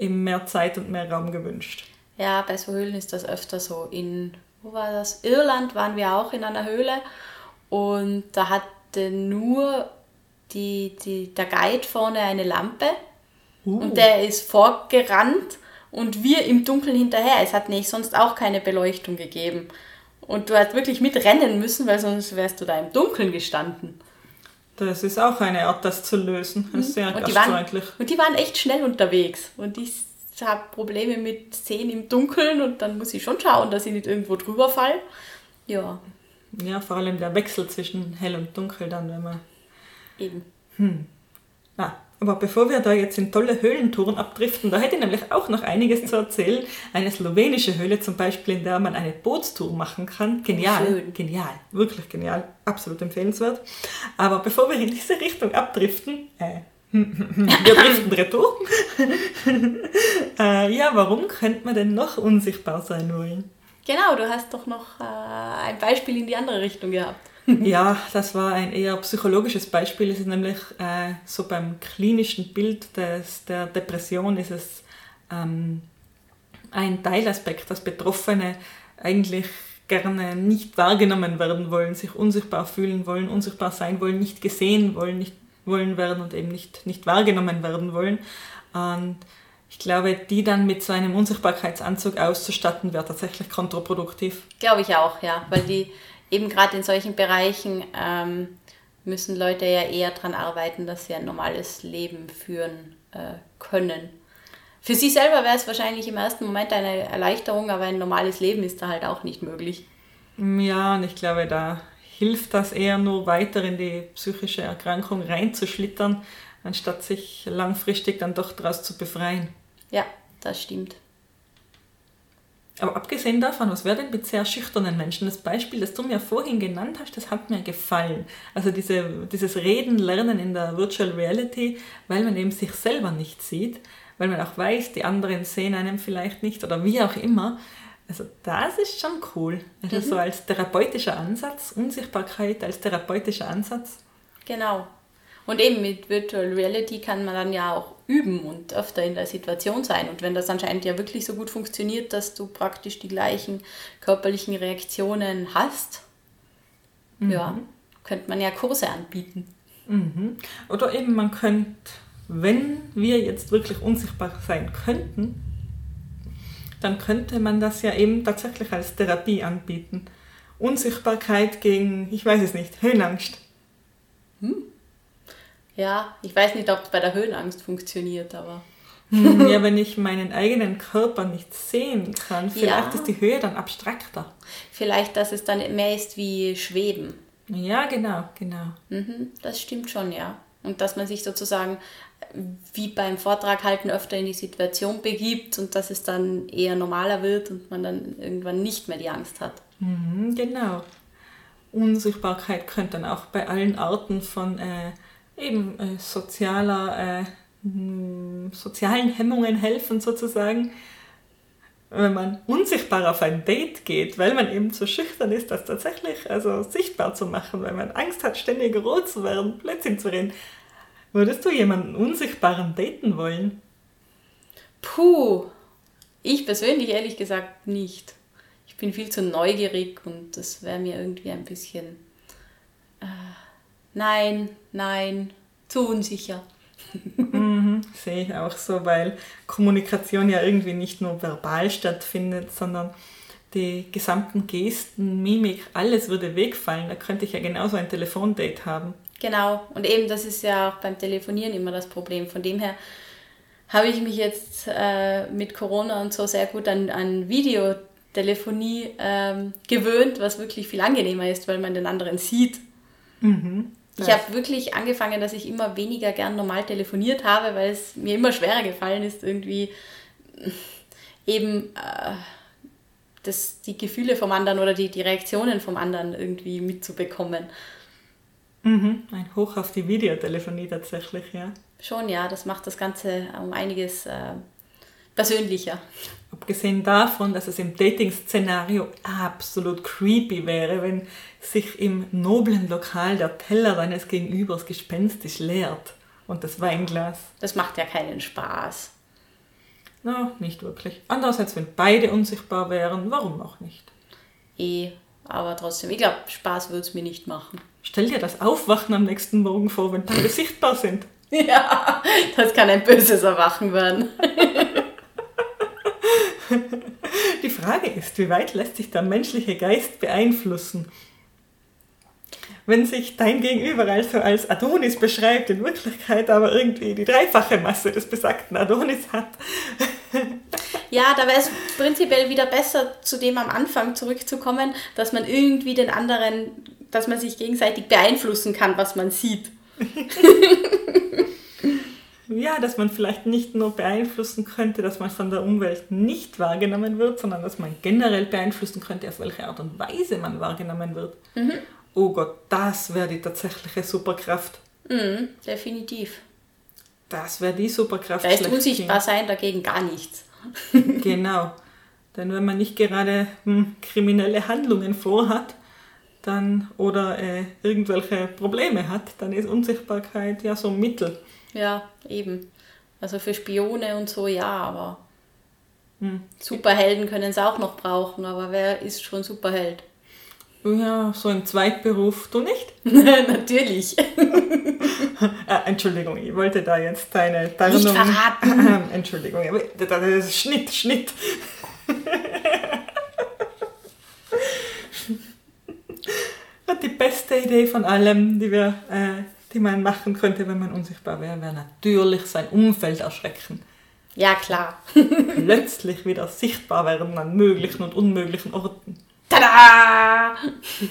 eben mehr Zeit und mehr Raum gewünscht. Ja, bei so Höhlen ist das öfter so. In, wo war das? Irland waren wir auch in einer Höhle und da hatte nur die, die, der Guide vorne eine Lampe und der ist vorgerannt und wir im Dunkeln hinterher. Es hat nämlich sonst auch keine Beleuchtung gegeben. Und du hast wirklich mitrennen müssen, weil sonst wärst du da im Dunkeln gestanden. Das ist auch eine Art, das zu lösen. Das ist sehr Und die, waren, gastfreundlich. und die waren echt schnell unterwegs. Und ich habe Probleme mit Sehen im Dunkeln und dann muss ich schon schauen, dass ich nicht irgendwo drüber fall. Ja, Ja, vor allem der Wechsel zwischen hell und dunkel dann, wenn man... eben. Ah, aber bevor wir da jetzt in tolle Höhlentouren abdriften, da hätte ich nämlich auch noch einiges zu erzählen. Eine slowenische Höhle zum Beispiel, in der man eine Bootstour machen kann. Genial, Schön. genial, wirklich genial, absolut empfehlenswert. Aber bevor wir in diese Richtung abdriften, äh, wir driften retour. äh, ja, warum könnte man denn noch unsichtbar sein wollen? Genau, du hast doch noch äh, ein Beispiel in die andere Richtung gehabt. Ja, das war ein eher psychologisches Beispiel. Es ist nämlich äh, so beim klinischen Bild des, der Depression ist es ähm, ein Teilaspekt, dass Betroffene eigentlich gerne nicht wahrgenommen werden wollen, sich unsichtbar fühlen wollen, unsichtbar sein wollen, nicht gesehen wollen, nicht wollen werden und eben nicht, nicht wahrgenommen werden wollen. Und ich glaube, die dann mit so einem Unsichtbarkeitsanzug auszustatten, wäre tatsächlich kontraproduktiv. Glaube ich auch, ja. Weil die eben gerade in solchen Bereichen ähm, müssen Leute ja eher daran arbeiten, dass sie ein normales Leben führen äh, können. Für sie selber wäre es wahrscheinlich im ersten Moment eine Erleichterung, aber ein normales Leben ist da halt auch nicht möglich. Ja, und ich glaube, da hilft das eher nur weiter in die psychische Erkrankung reinzuschlittern, anstatt sich langfristig dann doch daraus zu befreien. Ja, das stimmt. Aber abgesehen davon, was wäre denn mit sehr schüchternen Menschen? Das Beispiel, das du mir vorhin genannt hast, das hat mir gefallen. Also diese, dieses Reden, Lernen in der Virtual Reality, weil man eben sich selber nicht sieht, weil man auch weiß, die anderen sehen einem vielleicht nicht oder wie auch immer. Also das ist schon cool. Also so als therapeutischer Ansatz, Unsichtbarkeit als therapeutischer Ansatz. Genau. Und eben mit Virtual Reality kann man dann ja auch üben und öfter in der Situation sein. Und wenn das anscheinend ja wirklich so gut funktioniert, dass du praktisch die gleichen körperlichen Reaktionen hast, ja, könnte man ja Kurse anbieten. Mhm. Oder eben man könnte, wenn wir jetzt wirklich unsichtbar sein könnten, dann könnte man das ja eben tatsächlich als Therapie anbieten. Unsichtbarkeit gegen, ich weiß es nicht, Höhenangst. Ja, ich weiß nicht, ob es bei der Höhenangst funktioniert, aber Hm, ja, wenn ich meinen eigenen Körper nicht sehen kann, vielleicht Ja. ist die Höhe dann abstrakter. vielleicht, dass es dann mehr ist wie Schweben. Ja, genau, genau. Mhm, das stimmt schon, ja. Und dass man sich sozusagen wie beim Vortrag halten öfter in die Situation begibt und dass es dann eher normaler wird und man dann irgendwann nicht mehr die Angst hat. Mhm, genau. Unsichtbarkeit könnte dann auch bei allen Arten von äh, eben äh, sozialer, äh, mh, sozialen Hemmungen helfen sozusagen. Wenn man unsichtbar auf ein Date geht, weil man eben zu schüchtern ist, das tatsächlich also sichtbar zu machen, weil man Angst hat, ständig rot zu werden, Blödsinn zu reden. Würdest du jemanden unsichtbaren daten wollen? Puh, ich persönlich ehrlich gesagt nicht. Ich bin viel zu neugierig und das wäre mir irgendwie ein bisschen... Nein, nein, zu unsicher. Sehe ich auch so, weil Kommunikation ja irgendwie nicht nur verbal stattfindet, sondern die gesamten Gesten, Mimik, alles würde wegfallen. Da könnte ich ja genauso ein Telefondate haben. Genau, und eben das ist ja auch beim Telefonieren immer das Problem. Von dem her habe ich mich jetzt äh, mit Corona und so sehr gut an, an Videotelefonie ähm, gewöhnt, was wirklich viel angenehmer ist, weil man den anderen sieht. Ich Ja. habe wirklich angefangen, dass ich immer weniger gern normal telefoniert habe, weil es mir immer schwerer gefallen ist, irgendwie eben äh, das, die Gefühle vom anderen oder die, die Reaktionen vom anderen irgendwie mitzubekommen. Mhm. Ein Hoch auf die Videotelefonie tatsächlich, ja. Schon, ja, das macht das Ganze um einiges äh, persönlicher. Abgesehen davon, dass es im Dating-Szenario absolut creepy wäre, wenn sich im noblen Lokal der Teller deines Gegenübers gespenstisch leert und das Weinglas. Das macht ja keinen Spaß. Na, nicht wirklich. Andererseits, wenn beide unsichtbar wären, warum auch nicht? Eh, aber trotzdem, ich glaube, Spaß würde es mir nicht machen. Stell dir das Aufwachen am nächsten Morgen vor, wenn beide sichtbar sind. Ja, das kann ein böses Erwachen werden. Die Frage ist, wie weit lässt sich der menschliche Geist beeinflussen? Wenn sich dein Gegenüber also als Adonis beschreibt, in Wirklichkeit aber irgendwie die dreifache Masse des besagten Adonis hat, Ja, da wäre es prinzipiell wieder besser, zu dem am Anfang zurückzukommen, dass man irgendwie den anderen, dass man sich gegenseitig beeinflussen kann, was man sieht. ja, dass man vielleicht nicht nur beeinflussen könnte, dass man von der Umwelt nicht wahrgenommen wird, sondern dass man generell beeinflussen könnte, auf welche Art und Weise man wahrgenommen wird. Oh Gott, das wäre die tatsächliche Superkraft. Mhm, definitiv. Das wäre die Superkraft. Da ist unsichtbar sein dagegen gar nichts. Genau. Denn wenn man nicht gerade hm, kriminelle Handlungen vorhat, dann oder äh, irgendwelche Probleme hat, dann ist Unsichtbarkeit ja so ein Mittel. Ja, eben. Also für Spione und so ja, aber Hm. Superhelden können es auch noch brauchen, aber wer ist schon Superheld? Ja, so im Zweitberuf, du nicht? Natürlich. Äh, Entschuldigung, ich wollte da jetzt deine Tarnung... Nicht verraten. Entschuldigung, das ist Schnitt, Schnitt. Die beste Idee von allem, die, wir, äh, die man machen könnte, wenn man unsichtbar wäre, wäre natürlich sein Umfeld erschrecken. Ja, klar. Plötzlich wieder sichtbar werden an möglichen und unmöglichen Orten. Tada!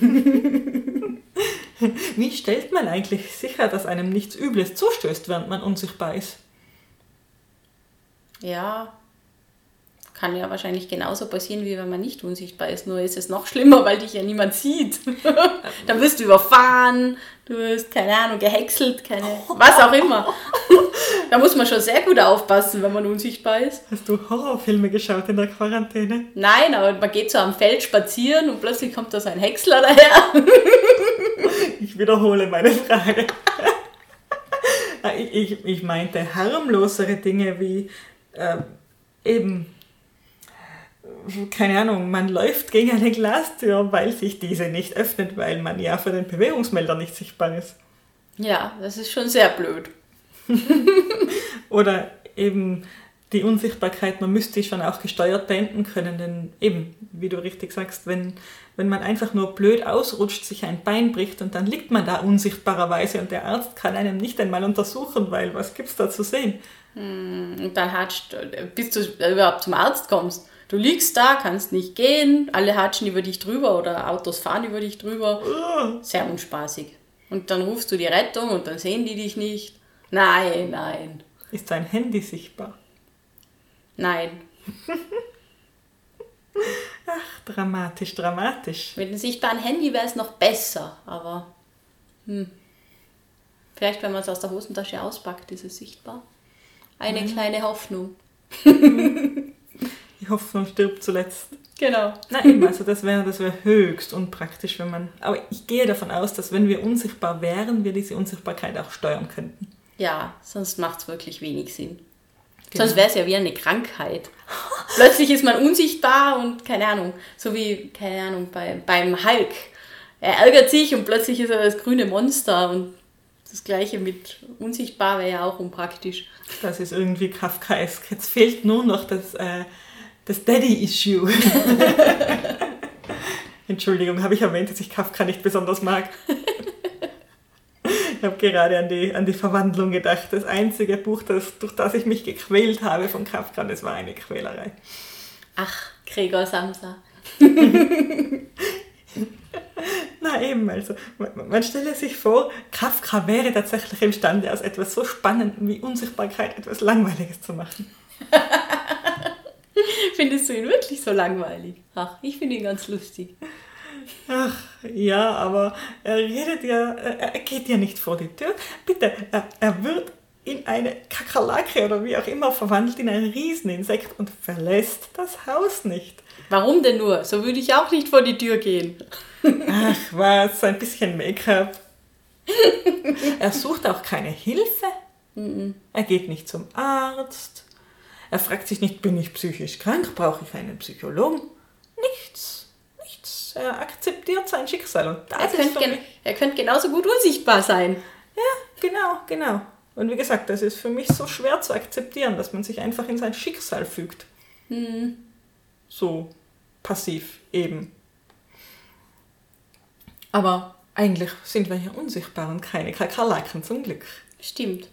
Wie stellt man eigentlich sicher, dass einem nichts Übles zustößt, während man unsichtbar ist? Ja, kann ja wahrscheinlich genauso passieren, wie wenn man nicht unsichtbar ist. Nur ist es noch schlimmer, weil dich ja niemand sieht. Dann wirst du überfahren, du wirst, keine Ahnung, gehäckselt, keine, was auch immer. Da muss man schon sehr gut aufpassen, wenn man unsichtbar ist. Hast du Horrorfilme geschaut in der Quarantäne? Nein, aber man geht so am Feld spazieren und plötzlich kommt da so ein Häcksler daher. Ich wiederhole meine Frage. ich, ich, ich meinte harmlosere Dinge wie äh, eben, keine Ahnung, man läuft gegen eine Glastür, weil sich diese nicht öffnet, weil man ja für den Bewegungsmelder nicht sichtbar ist. Ja, das ist schon sehr blöd. Oder eben die Unsichtbarkeit, man müsste schon auch gesteuert beenden können, denn eben, wie du richtig sagst, wenn, wenn man einfach nur blöd ausrutscht, sich ein Bein bricht und dann liegt man da unsichtbarerweise und der Arzt kann einem nicht einmal untersuchen, weil was gibt's da zu sehen? Und dann hatscht, bis du überhaupt zum Arzt kommst. Du liegst da, kannst nicht gehen, alle hatschen über dich drüber oder Autos fahren über dich drüber. Sehr unspaßig. Und dann rufst du die Rettung und dann sehen die dich nicht. Nein, nein, Ist dein Handy sichtbar? nein. Ach, dramatisch, dramatisch. Mit einem sichtbaren Handy wäre es noch besser, aber hm. vielleicht, wenn man es aus der Hosentasche auspackt, ist es sichtbar. Eine kleine Hoffnung. Hoffnung stirbt zuletzt. Genau. Na eben, also das wäre das wär höchst unpraktisch, wenn man. Aber ich gehe davon aus, dass wenn wir unsichtbar wären, wir diese Unsichtbarkeit auch steuern könnten. Ja, sonst macht es wirklich wenig Sinn. Genau. Sonst wäre es ja wie eine Krankheit. Plötzlich ist man unsichtbar und keine Ahnung, so wie, keine Ahnung, bei, beim Hulk. Er ärgert sich und plötzlich ist er das grüne Monster und das gleiche mit unsichtbar wäre ja auch unpraktisch. Das ist irgendwie Kafkaesk. Jetzt fehlt nur noch das, äh, das Daddy-Issue. Entschuldigung, habe ich erwähnt, dass ich Kafka nicht besonders mag? Ich habe gerade an die, an die Verwandlung gedacht. Das einzige Buch, das, durch das ich mich gequält habe von Kafka, das war eine Quälerei. Ach, Gregor Samsa. Na eben, also man, man stelle sich vor, Kafka wäre tatsächlich imstande, aus etwas so Spannendem wie Unsichtbarkeit etwas Langweiliges zu machen. Findest du ihn wirklich so langweilig? Ach, ich finde ihn ganz lustig. Ach, ja, aber er redet ja, er er geht ja nicht vor die Tür. Bitte, er, er wird in eine Kakerlake oder wie auch immer verwandelt in ein Rieseninsekt und verlässt das Haus nicht. Warum denn nur? So würde ich auch nicht vor die Tür gehen. Ach was, ein bisschen Make-up. Er sucht auch keine Hilfe. Er geht nicht zum Arzt. Er fragt sich nicht, bin ich psychisch krank? Brauche ich einen Psychologen? Nichts. Nichts. Er akzeptiert sein Schicksal und Er das ist könnte, für mich er könnte genauso gut unsichtbar sein. Ja, genau, genau. Und wie gesagt, das ist für mich so schwer zu akzeptieren, dass man sich einfach in sein Schicksal fügt. So passiv eben. Aber eigentlich sind wir hier unsichtbar und keine Kakerlaken zum Glück. Stimmt.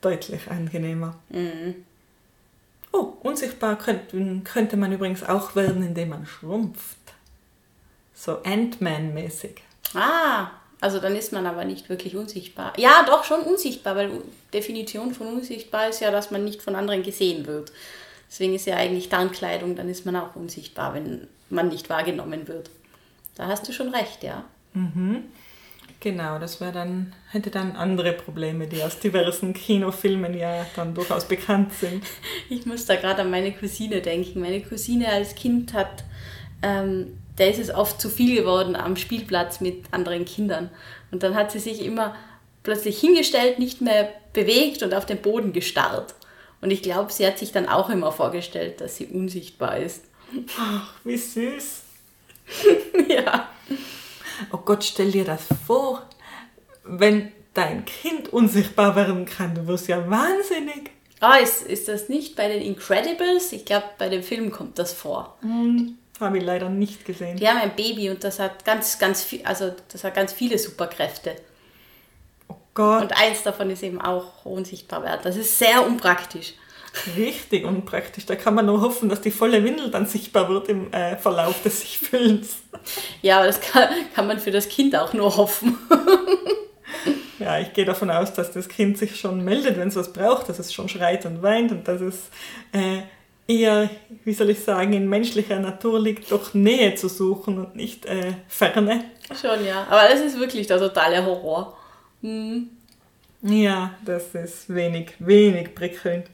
Deutlich angenehmer. Oh, unsichtbar könnte, könnte man übrigens auch werden, indem man schrumpft. So Ant-Man-mäßig. Ah, also dann ist man aber nicht wirklich unsichtbar. Ja, doch schon unsichtbar, weil Definition von unsichtbar ist ja, dass man nicht von anderen gesehen wird. Deswegen ist ja eigentlich Tarnkleidung, dann ist man auch unsichtbar, wenn man nicht wahrgenommen wird. Da hast du schon recht, ja. Genau, das wäre dann, hätte dann andere Probleme, die aus diversen Kinofilmen ja dann durchaus bekannt sind. Ich muss da gerade an meine Cousine denken. Meine Cousine als Kind hat, ähm, der ist es oft zu viel geworden am Spielplatz mit anderen Kindern. Und dann hat sie sich immer plötzlich hingestellt, nicht mehr bewegt und auf den Boden gestarrt. Und ich glaube, sie hat sich dann auch immer vorgestellt, dass sie unsichtbar ist. Ach, wie süß. ja. Oh Gott, stell dir das vor, wenn dein Kind unsichtbar werden kann, du wirst ja wahnsinnig. Ah, ist, ist das nicht bei den Incredibles? Ich glaube, bei dem Film kommt das vor. Habe ich leider nicht gesehen. Die haben ein Baby und das hat ganz, ganz viel, also das hat ganz viele Superkräfte. Oh Gott, Und eins davon ist eben auch unsichtbar werden. Das ist sehr unpraktisch. Richtig unpraktisch. Da kann man nur hoffen, dass die volle Windel dann sichtbar wird im äh, Verlauf des sich Füllens. Ja, aber das kann, kann man für das Kind auch nur hoffen. Ja, ich gehe davon aus, dass das Kind sich schon meldet, wenn es was braucht, dass es schon schreit und weint und dass es äh, eher, wie soll ich sagen, in menschlicher Natur liegt, doch Nähe zu suchen und nicht äh, Ferne. Schon, ja. Aber das ist wirklich der totale Horror. Ja, das ist wenig, wenig prickelnd.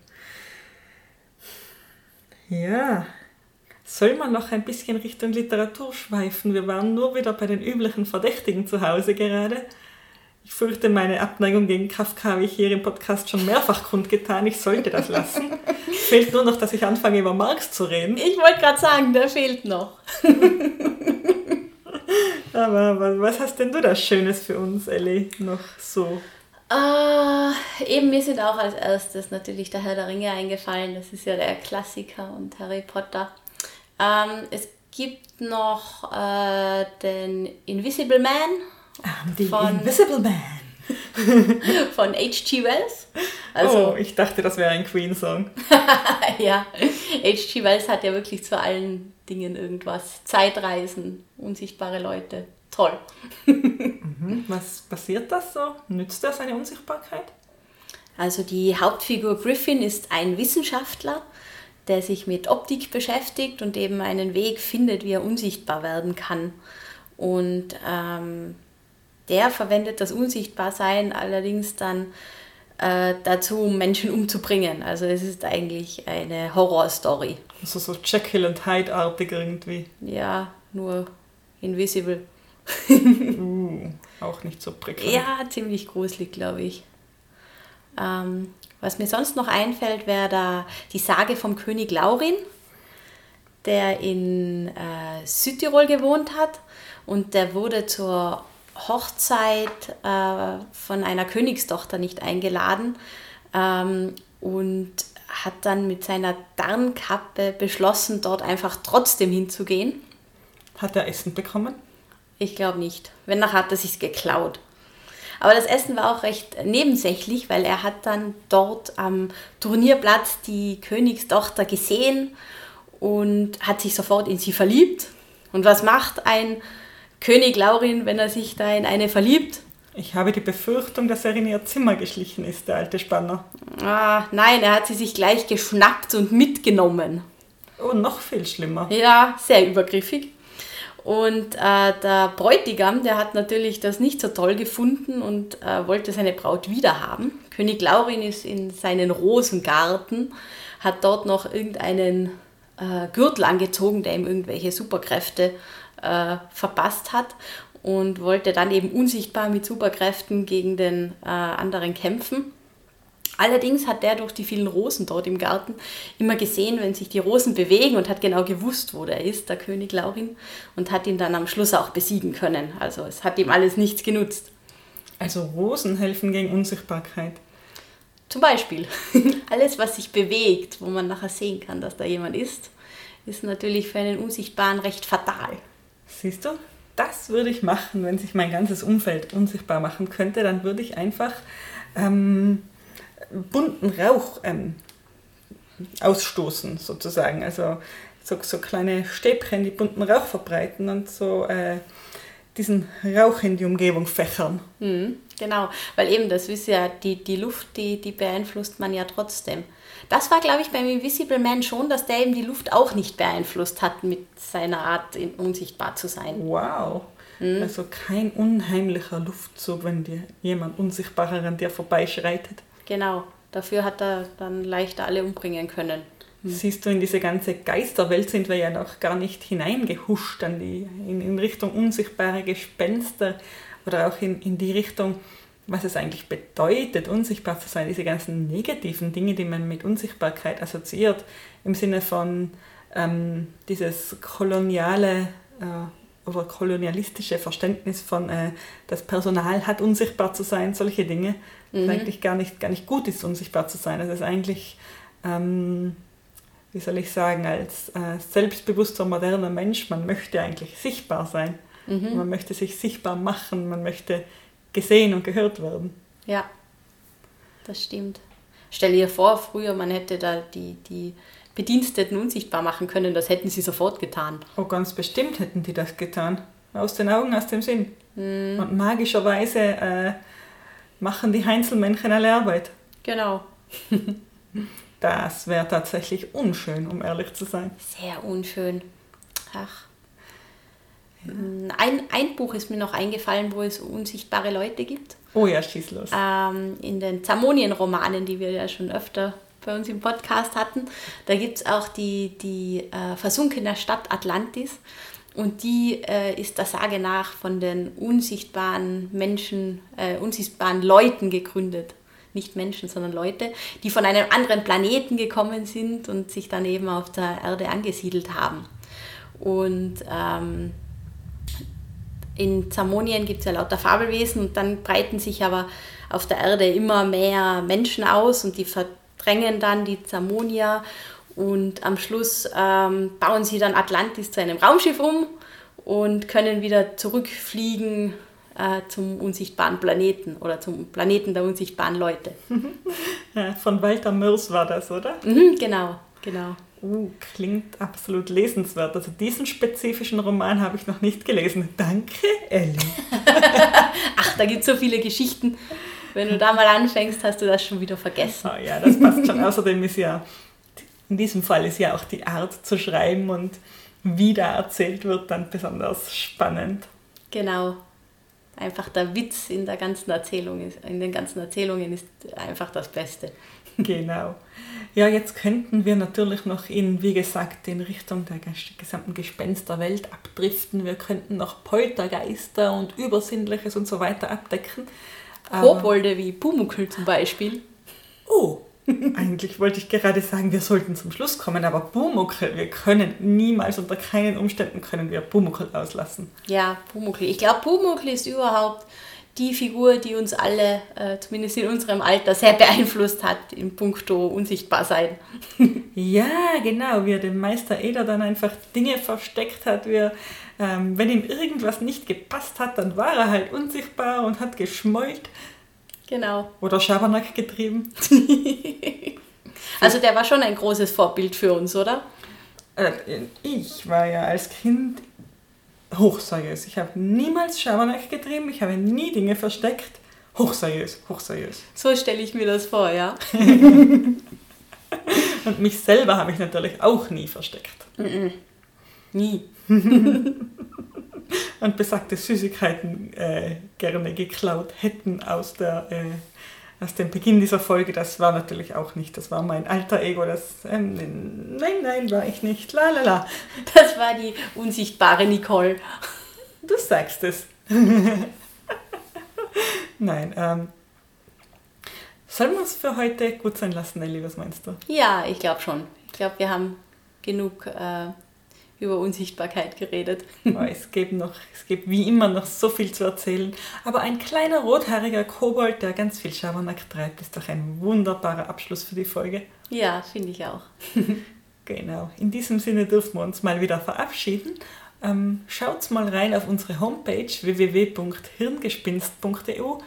Ja, soll man noch ein bisschen Richtung Literatur schweifen? Wir waren nur wieder bei den üblichen Verdächtigen zu Hause gerade. Ich fürchte, meine Abneigung gegen Kafka habe ich hier im Podcast schon mehrfach kundgetan. Ich sollte das lassen. Fehlt nur noch, dass ich anfange, über Marx zu reden. Ich wollte gerade sagen, der fehlt noch. Aber was, was hast denn du da Schönes für uns, Ellie, noch so? Äh, eben, mir sind auch als erstes natürlich der Herr der Ringe eingefallen. Das ist ja der Klassiker und Harry Potter. Ähm, es gibt noch äh, den Invisible Man Ah, die Von- Invisible Man. von H.G. Wells. Also, oh, ich dachte, das wäre ein Queen-Song. ja, H.G. Wells hat ja wirklich zu allen Dingen irgendwas. Zeitreisen, unsichtbare Leute. Toll. Hm, Was passiert das so? Nützt das eine Unsichtbarkeit? Also die Hauptfigur Griffin ist ein Wissenschaftler, der sich mit Optik beschäftigt und eben einen Weg findet, wie er unsichtbar werden kann. Und ähm, der verwendet das Unsichtbarsein allerdings dann äh, dazu, um Menschen umzubringen. Also es ist eigentlich eine Horrorstory. Also so Jekyll und Hyde-artig irgendwie. Ja, nur invisible. Uh, auch nicht so prickelnd. Ja, ziemlich gruselig, glaube ich. Ähm, was mir sonst noch einfällt, wäre da die Sage vom König Laurin, der in äh, Südtirol gewohnt hat und der wurde zur Hochzeit äh, von einer Königstochter nicht eingeladen ähm, und hat dann mit seiner Tarnkappe beschlossen, dort einfach trotzdem hinzugehen. Hat er Essen bekommen? Ich glaube nicht. Wenn nach hat er sich's geklaut. Aber das Essen war auch recht nebensächlich, weil er hat dann dort am Turnierplatz die Königstochter gesehen und hat sich sofort in sie verliebt. Und was macht ein König Laurin, wenn er sich da in eine verliebt? Ich habe die Befürchtung, dass er in ihr Zimmer geschlichen ist, der alte Spanner. Ah, nein, er hat sie sich gleich geschnappt und mitgenommen. Oh, noch viel schlimmer. Ja, sehr übergriffig. Und äh, der Bräutigam, der hat natürlich das nicht so toll gefunden und äh, wollte seine Braut wiederhaben. König Laurin ist in seinen Rosengarten, hat dort noch irgendeinen äh, Gürtel angezogen, der ihm irgendwelche Superkräfte äh, verpasst hat und wollte dann eben unsichtbar mit Superkräften gegen den äh, anderen kämpfen. Allerdings hat der durch die vielen Rosen dort im Garten immer gesehen, wenn sich die Rosen bewegen und hat genau gewusst, wo der ist, der König Laurin, und hat ihn dann am Schluss auch besiegen können. Also es hat ihm alles nichts genutzt. Also Rosen helfen gegen Unsichtbarkeit. Zum Beispiel alles, was sich bewegt, wo man nachher sehen kann, dass da jemand ist, ist natürlich für einen Unsichtbaren recht fatal. Siehst du? Das würde ich machen, wenn sich mein ganzes Umfeld unsichtbar machen könnte. Dann würde ich einfach ähm, bunten Rauch ähm, ausstoßen, sozusagen. Also so, so kleine Stäbchen, die bunten Rauch verbreiten und so äh, diesen Rauch in die Umgebung fächern. Mhm, genau, weil eben das ist ja, die, die Luft, die, die beeinflusst man ja trotzdem. Das war, glaube ich, beim Invisible Man schon, dass der eben die Luft auch nicht beeinflusst hat mit seiner Art, unsichtbar zu sein. Wow. Also kein unheimlicher Luftzug, wenn dir jemand Unsichtbarer an dir vorbeischreitet. Genau, dafür hat er dann leichter alle umbringen können. Siehst du, in diese ganze Geisterwelt sind wir ja noch gar nicht hineingehuscht, an die, in, in Richtung unsichtbare Gespenster oder auch in, in die Richtung, was es eigentlich bedeutet, unsichtbar zu sein, diese ganzen negativen Dinge, die man mit Unsichtbarkeit assoziiert, im Sinne von ähm, dieses koloniale äh, oder kolonialistische Verständnis von, äh, das Personal hat unsichtbar zu sein, solche Dinge, dass eigentlich gar nicht, gar nicht gut ist, unsichtbar zu sein. Das ist eigentlich ähm, wie soll ich sagen, als äh, selbstbewusster, moderner Mensch, man möchte eigentlich sichtbar sein. Man möchte sich sichtbar machen, man möchte gesehen und gehört werden. Ja, das stimmt. Stell dir vor, früher man hätte da die, die Bediensteten unsichtbar machen können, das hätten sie sofort getan. Oh, ganz bestimmt hätten die das getan. Aus den Augen, aus dem Sinn. Und magischerweise äh, machen die Heinzelmännchen alle Arbeit. Genau. Das wäre tatsächlich unschön, um ehrlich zu sein. Sehr unschön. Ach. Ein, ein Buch ist mir noch eingefallen, wo es unsichtbare Leute gibt. Oh ja, schieß los. Ähm, in den Zamonien-Romanen, die wir ja schon öfter bei uns im Podcast hatten, da gibt es auch die, die äh, versunkene Stadt Atlantis. Und die äh, ist der Sage nach von den unsichtbaren Menschen, äh, unsichtbaren Leuten gegründet. Nicht Menschen, sondern Leute, die von einem anderen Planeten gekommen sind und sich dann eben auf der Erde angesiedelt haben. Und ähm, in Zamonien gibt es ja lauter Fabelwesen und dann breiten sich aber auf der Erde immer mehr Menschen aus und die verdrängen dann die Zamonier und am Schluss ähm, bauen sie dann Atlantis zu einem Raumschiff um und können wieder zurückfliegen äh, zum unsichtbaren Planeten oder zum Planeten der unsichtbaren Leute. Ja, von Walter Mörs war das, oder? Mhm, genau, genau. Uh, klingt absolut lesenswert. Also diesen spezifischen Roman habe ich noch nicht gelesen. Danke, Ellie. Ach, da gibt es so viele Geschichten. Wenn du da mal anfängst, hast du das schon wieder vergessen. Oh ja, das passt schon. Außerdem ist ja, in diesem Fall ist ja auch die Art zu schreiben und wie da erzählt wird dann besonders spannend. Genau. Einfach der Witz in der ganzen Erzählung ist, in den ganzen Erzählungen ist einfach das Beste. Genau. Ja, jetzt könnten wir natürlich noch in, wie gesagt, in Richtung der ges- gesamten Gespensterwelt abdriften. Wir könnten noch Poltergeister und Übersinnliches und so weiter abdecken. Aber- Kobolde wie Pumuckl zum Beispiel. Oh, eigentlich wollte ich gerade sagen, wir sollten zum Schluss kommen, aber Bumuckel, wir können niemals, unter keinen Umständen können wir Bumuckel auslassen. Ja, Pumuckl. Ich glaube, Pumuckl ist überhaupt die Figur, die uns alle, äh, zumindest in unserem Alter, sehr beeinflusst hat in puncto Unsichtbarsein. Ja, genau, wie er dem Meister Eder dann einfach Dinge versteckt hat, wie er, ähm, wenn ihm irgendwas nicht gepasst hat, dann war er halt unsichtbar und hat geschmollt Genau. oder Schabernack getrieben. Also der war schon ein großes Vorbild für uns, oder? Äh, ich war ja als Kind hochseriös. Ich habe niemals Schabernack getrieben, ich habe nie Dinge versteckt. Hochseriös, hochseriös. So stelle ich mir das vor, ja. Und mich selber habe ich natürlich auch nie versteckt. Nie. Und besagte Süßigkeiten äh, gerne geklaut hätten aus, der, äh, aus dem Beginn dieser Folge. Das war natürlich auch nicht. Das war mein alter Ego. Das, ähm, nein, nein, war ich nicht. La la la. Das war die unsichtbare Nicole. Du sagst es. nein, ähm, sollen wir es für heute gut sein lassen, Ellie? Was meinst du? Ja, ich glaube schon. Ich glaube, wir haben genug äh, über Unsichtbarkeit geredet. Es, gibt noch, es gibt wie immer noch so viel zu erzählen. Aber ein kleiner rothaariger Kobold, der ganz viel Schabernack treibt, ist doch ein wunderbarer Abschluss für die Folge. Ja, finde ich auch. Genau. In diesem Sinne dürfen wir uns mal wieder verabschieden. Ähm, schaut mal rein auf unsere Homepage www.hirngespinst.eu.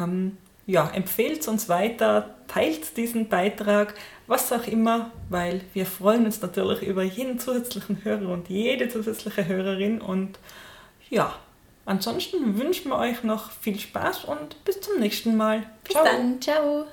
Ähm, ja, empfehlt uns weiter, teilt diesen Beitrag, was auch immer, weil wir freuen uns natürlich über jeden zusätzlichen Hörer und jede zusätzliche Hörerin. Und ja, ansonsten wünschen wir euch noch viel Spaß und bis zum nächsten Mal. Bis dann. Ciao.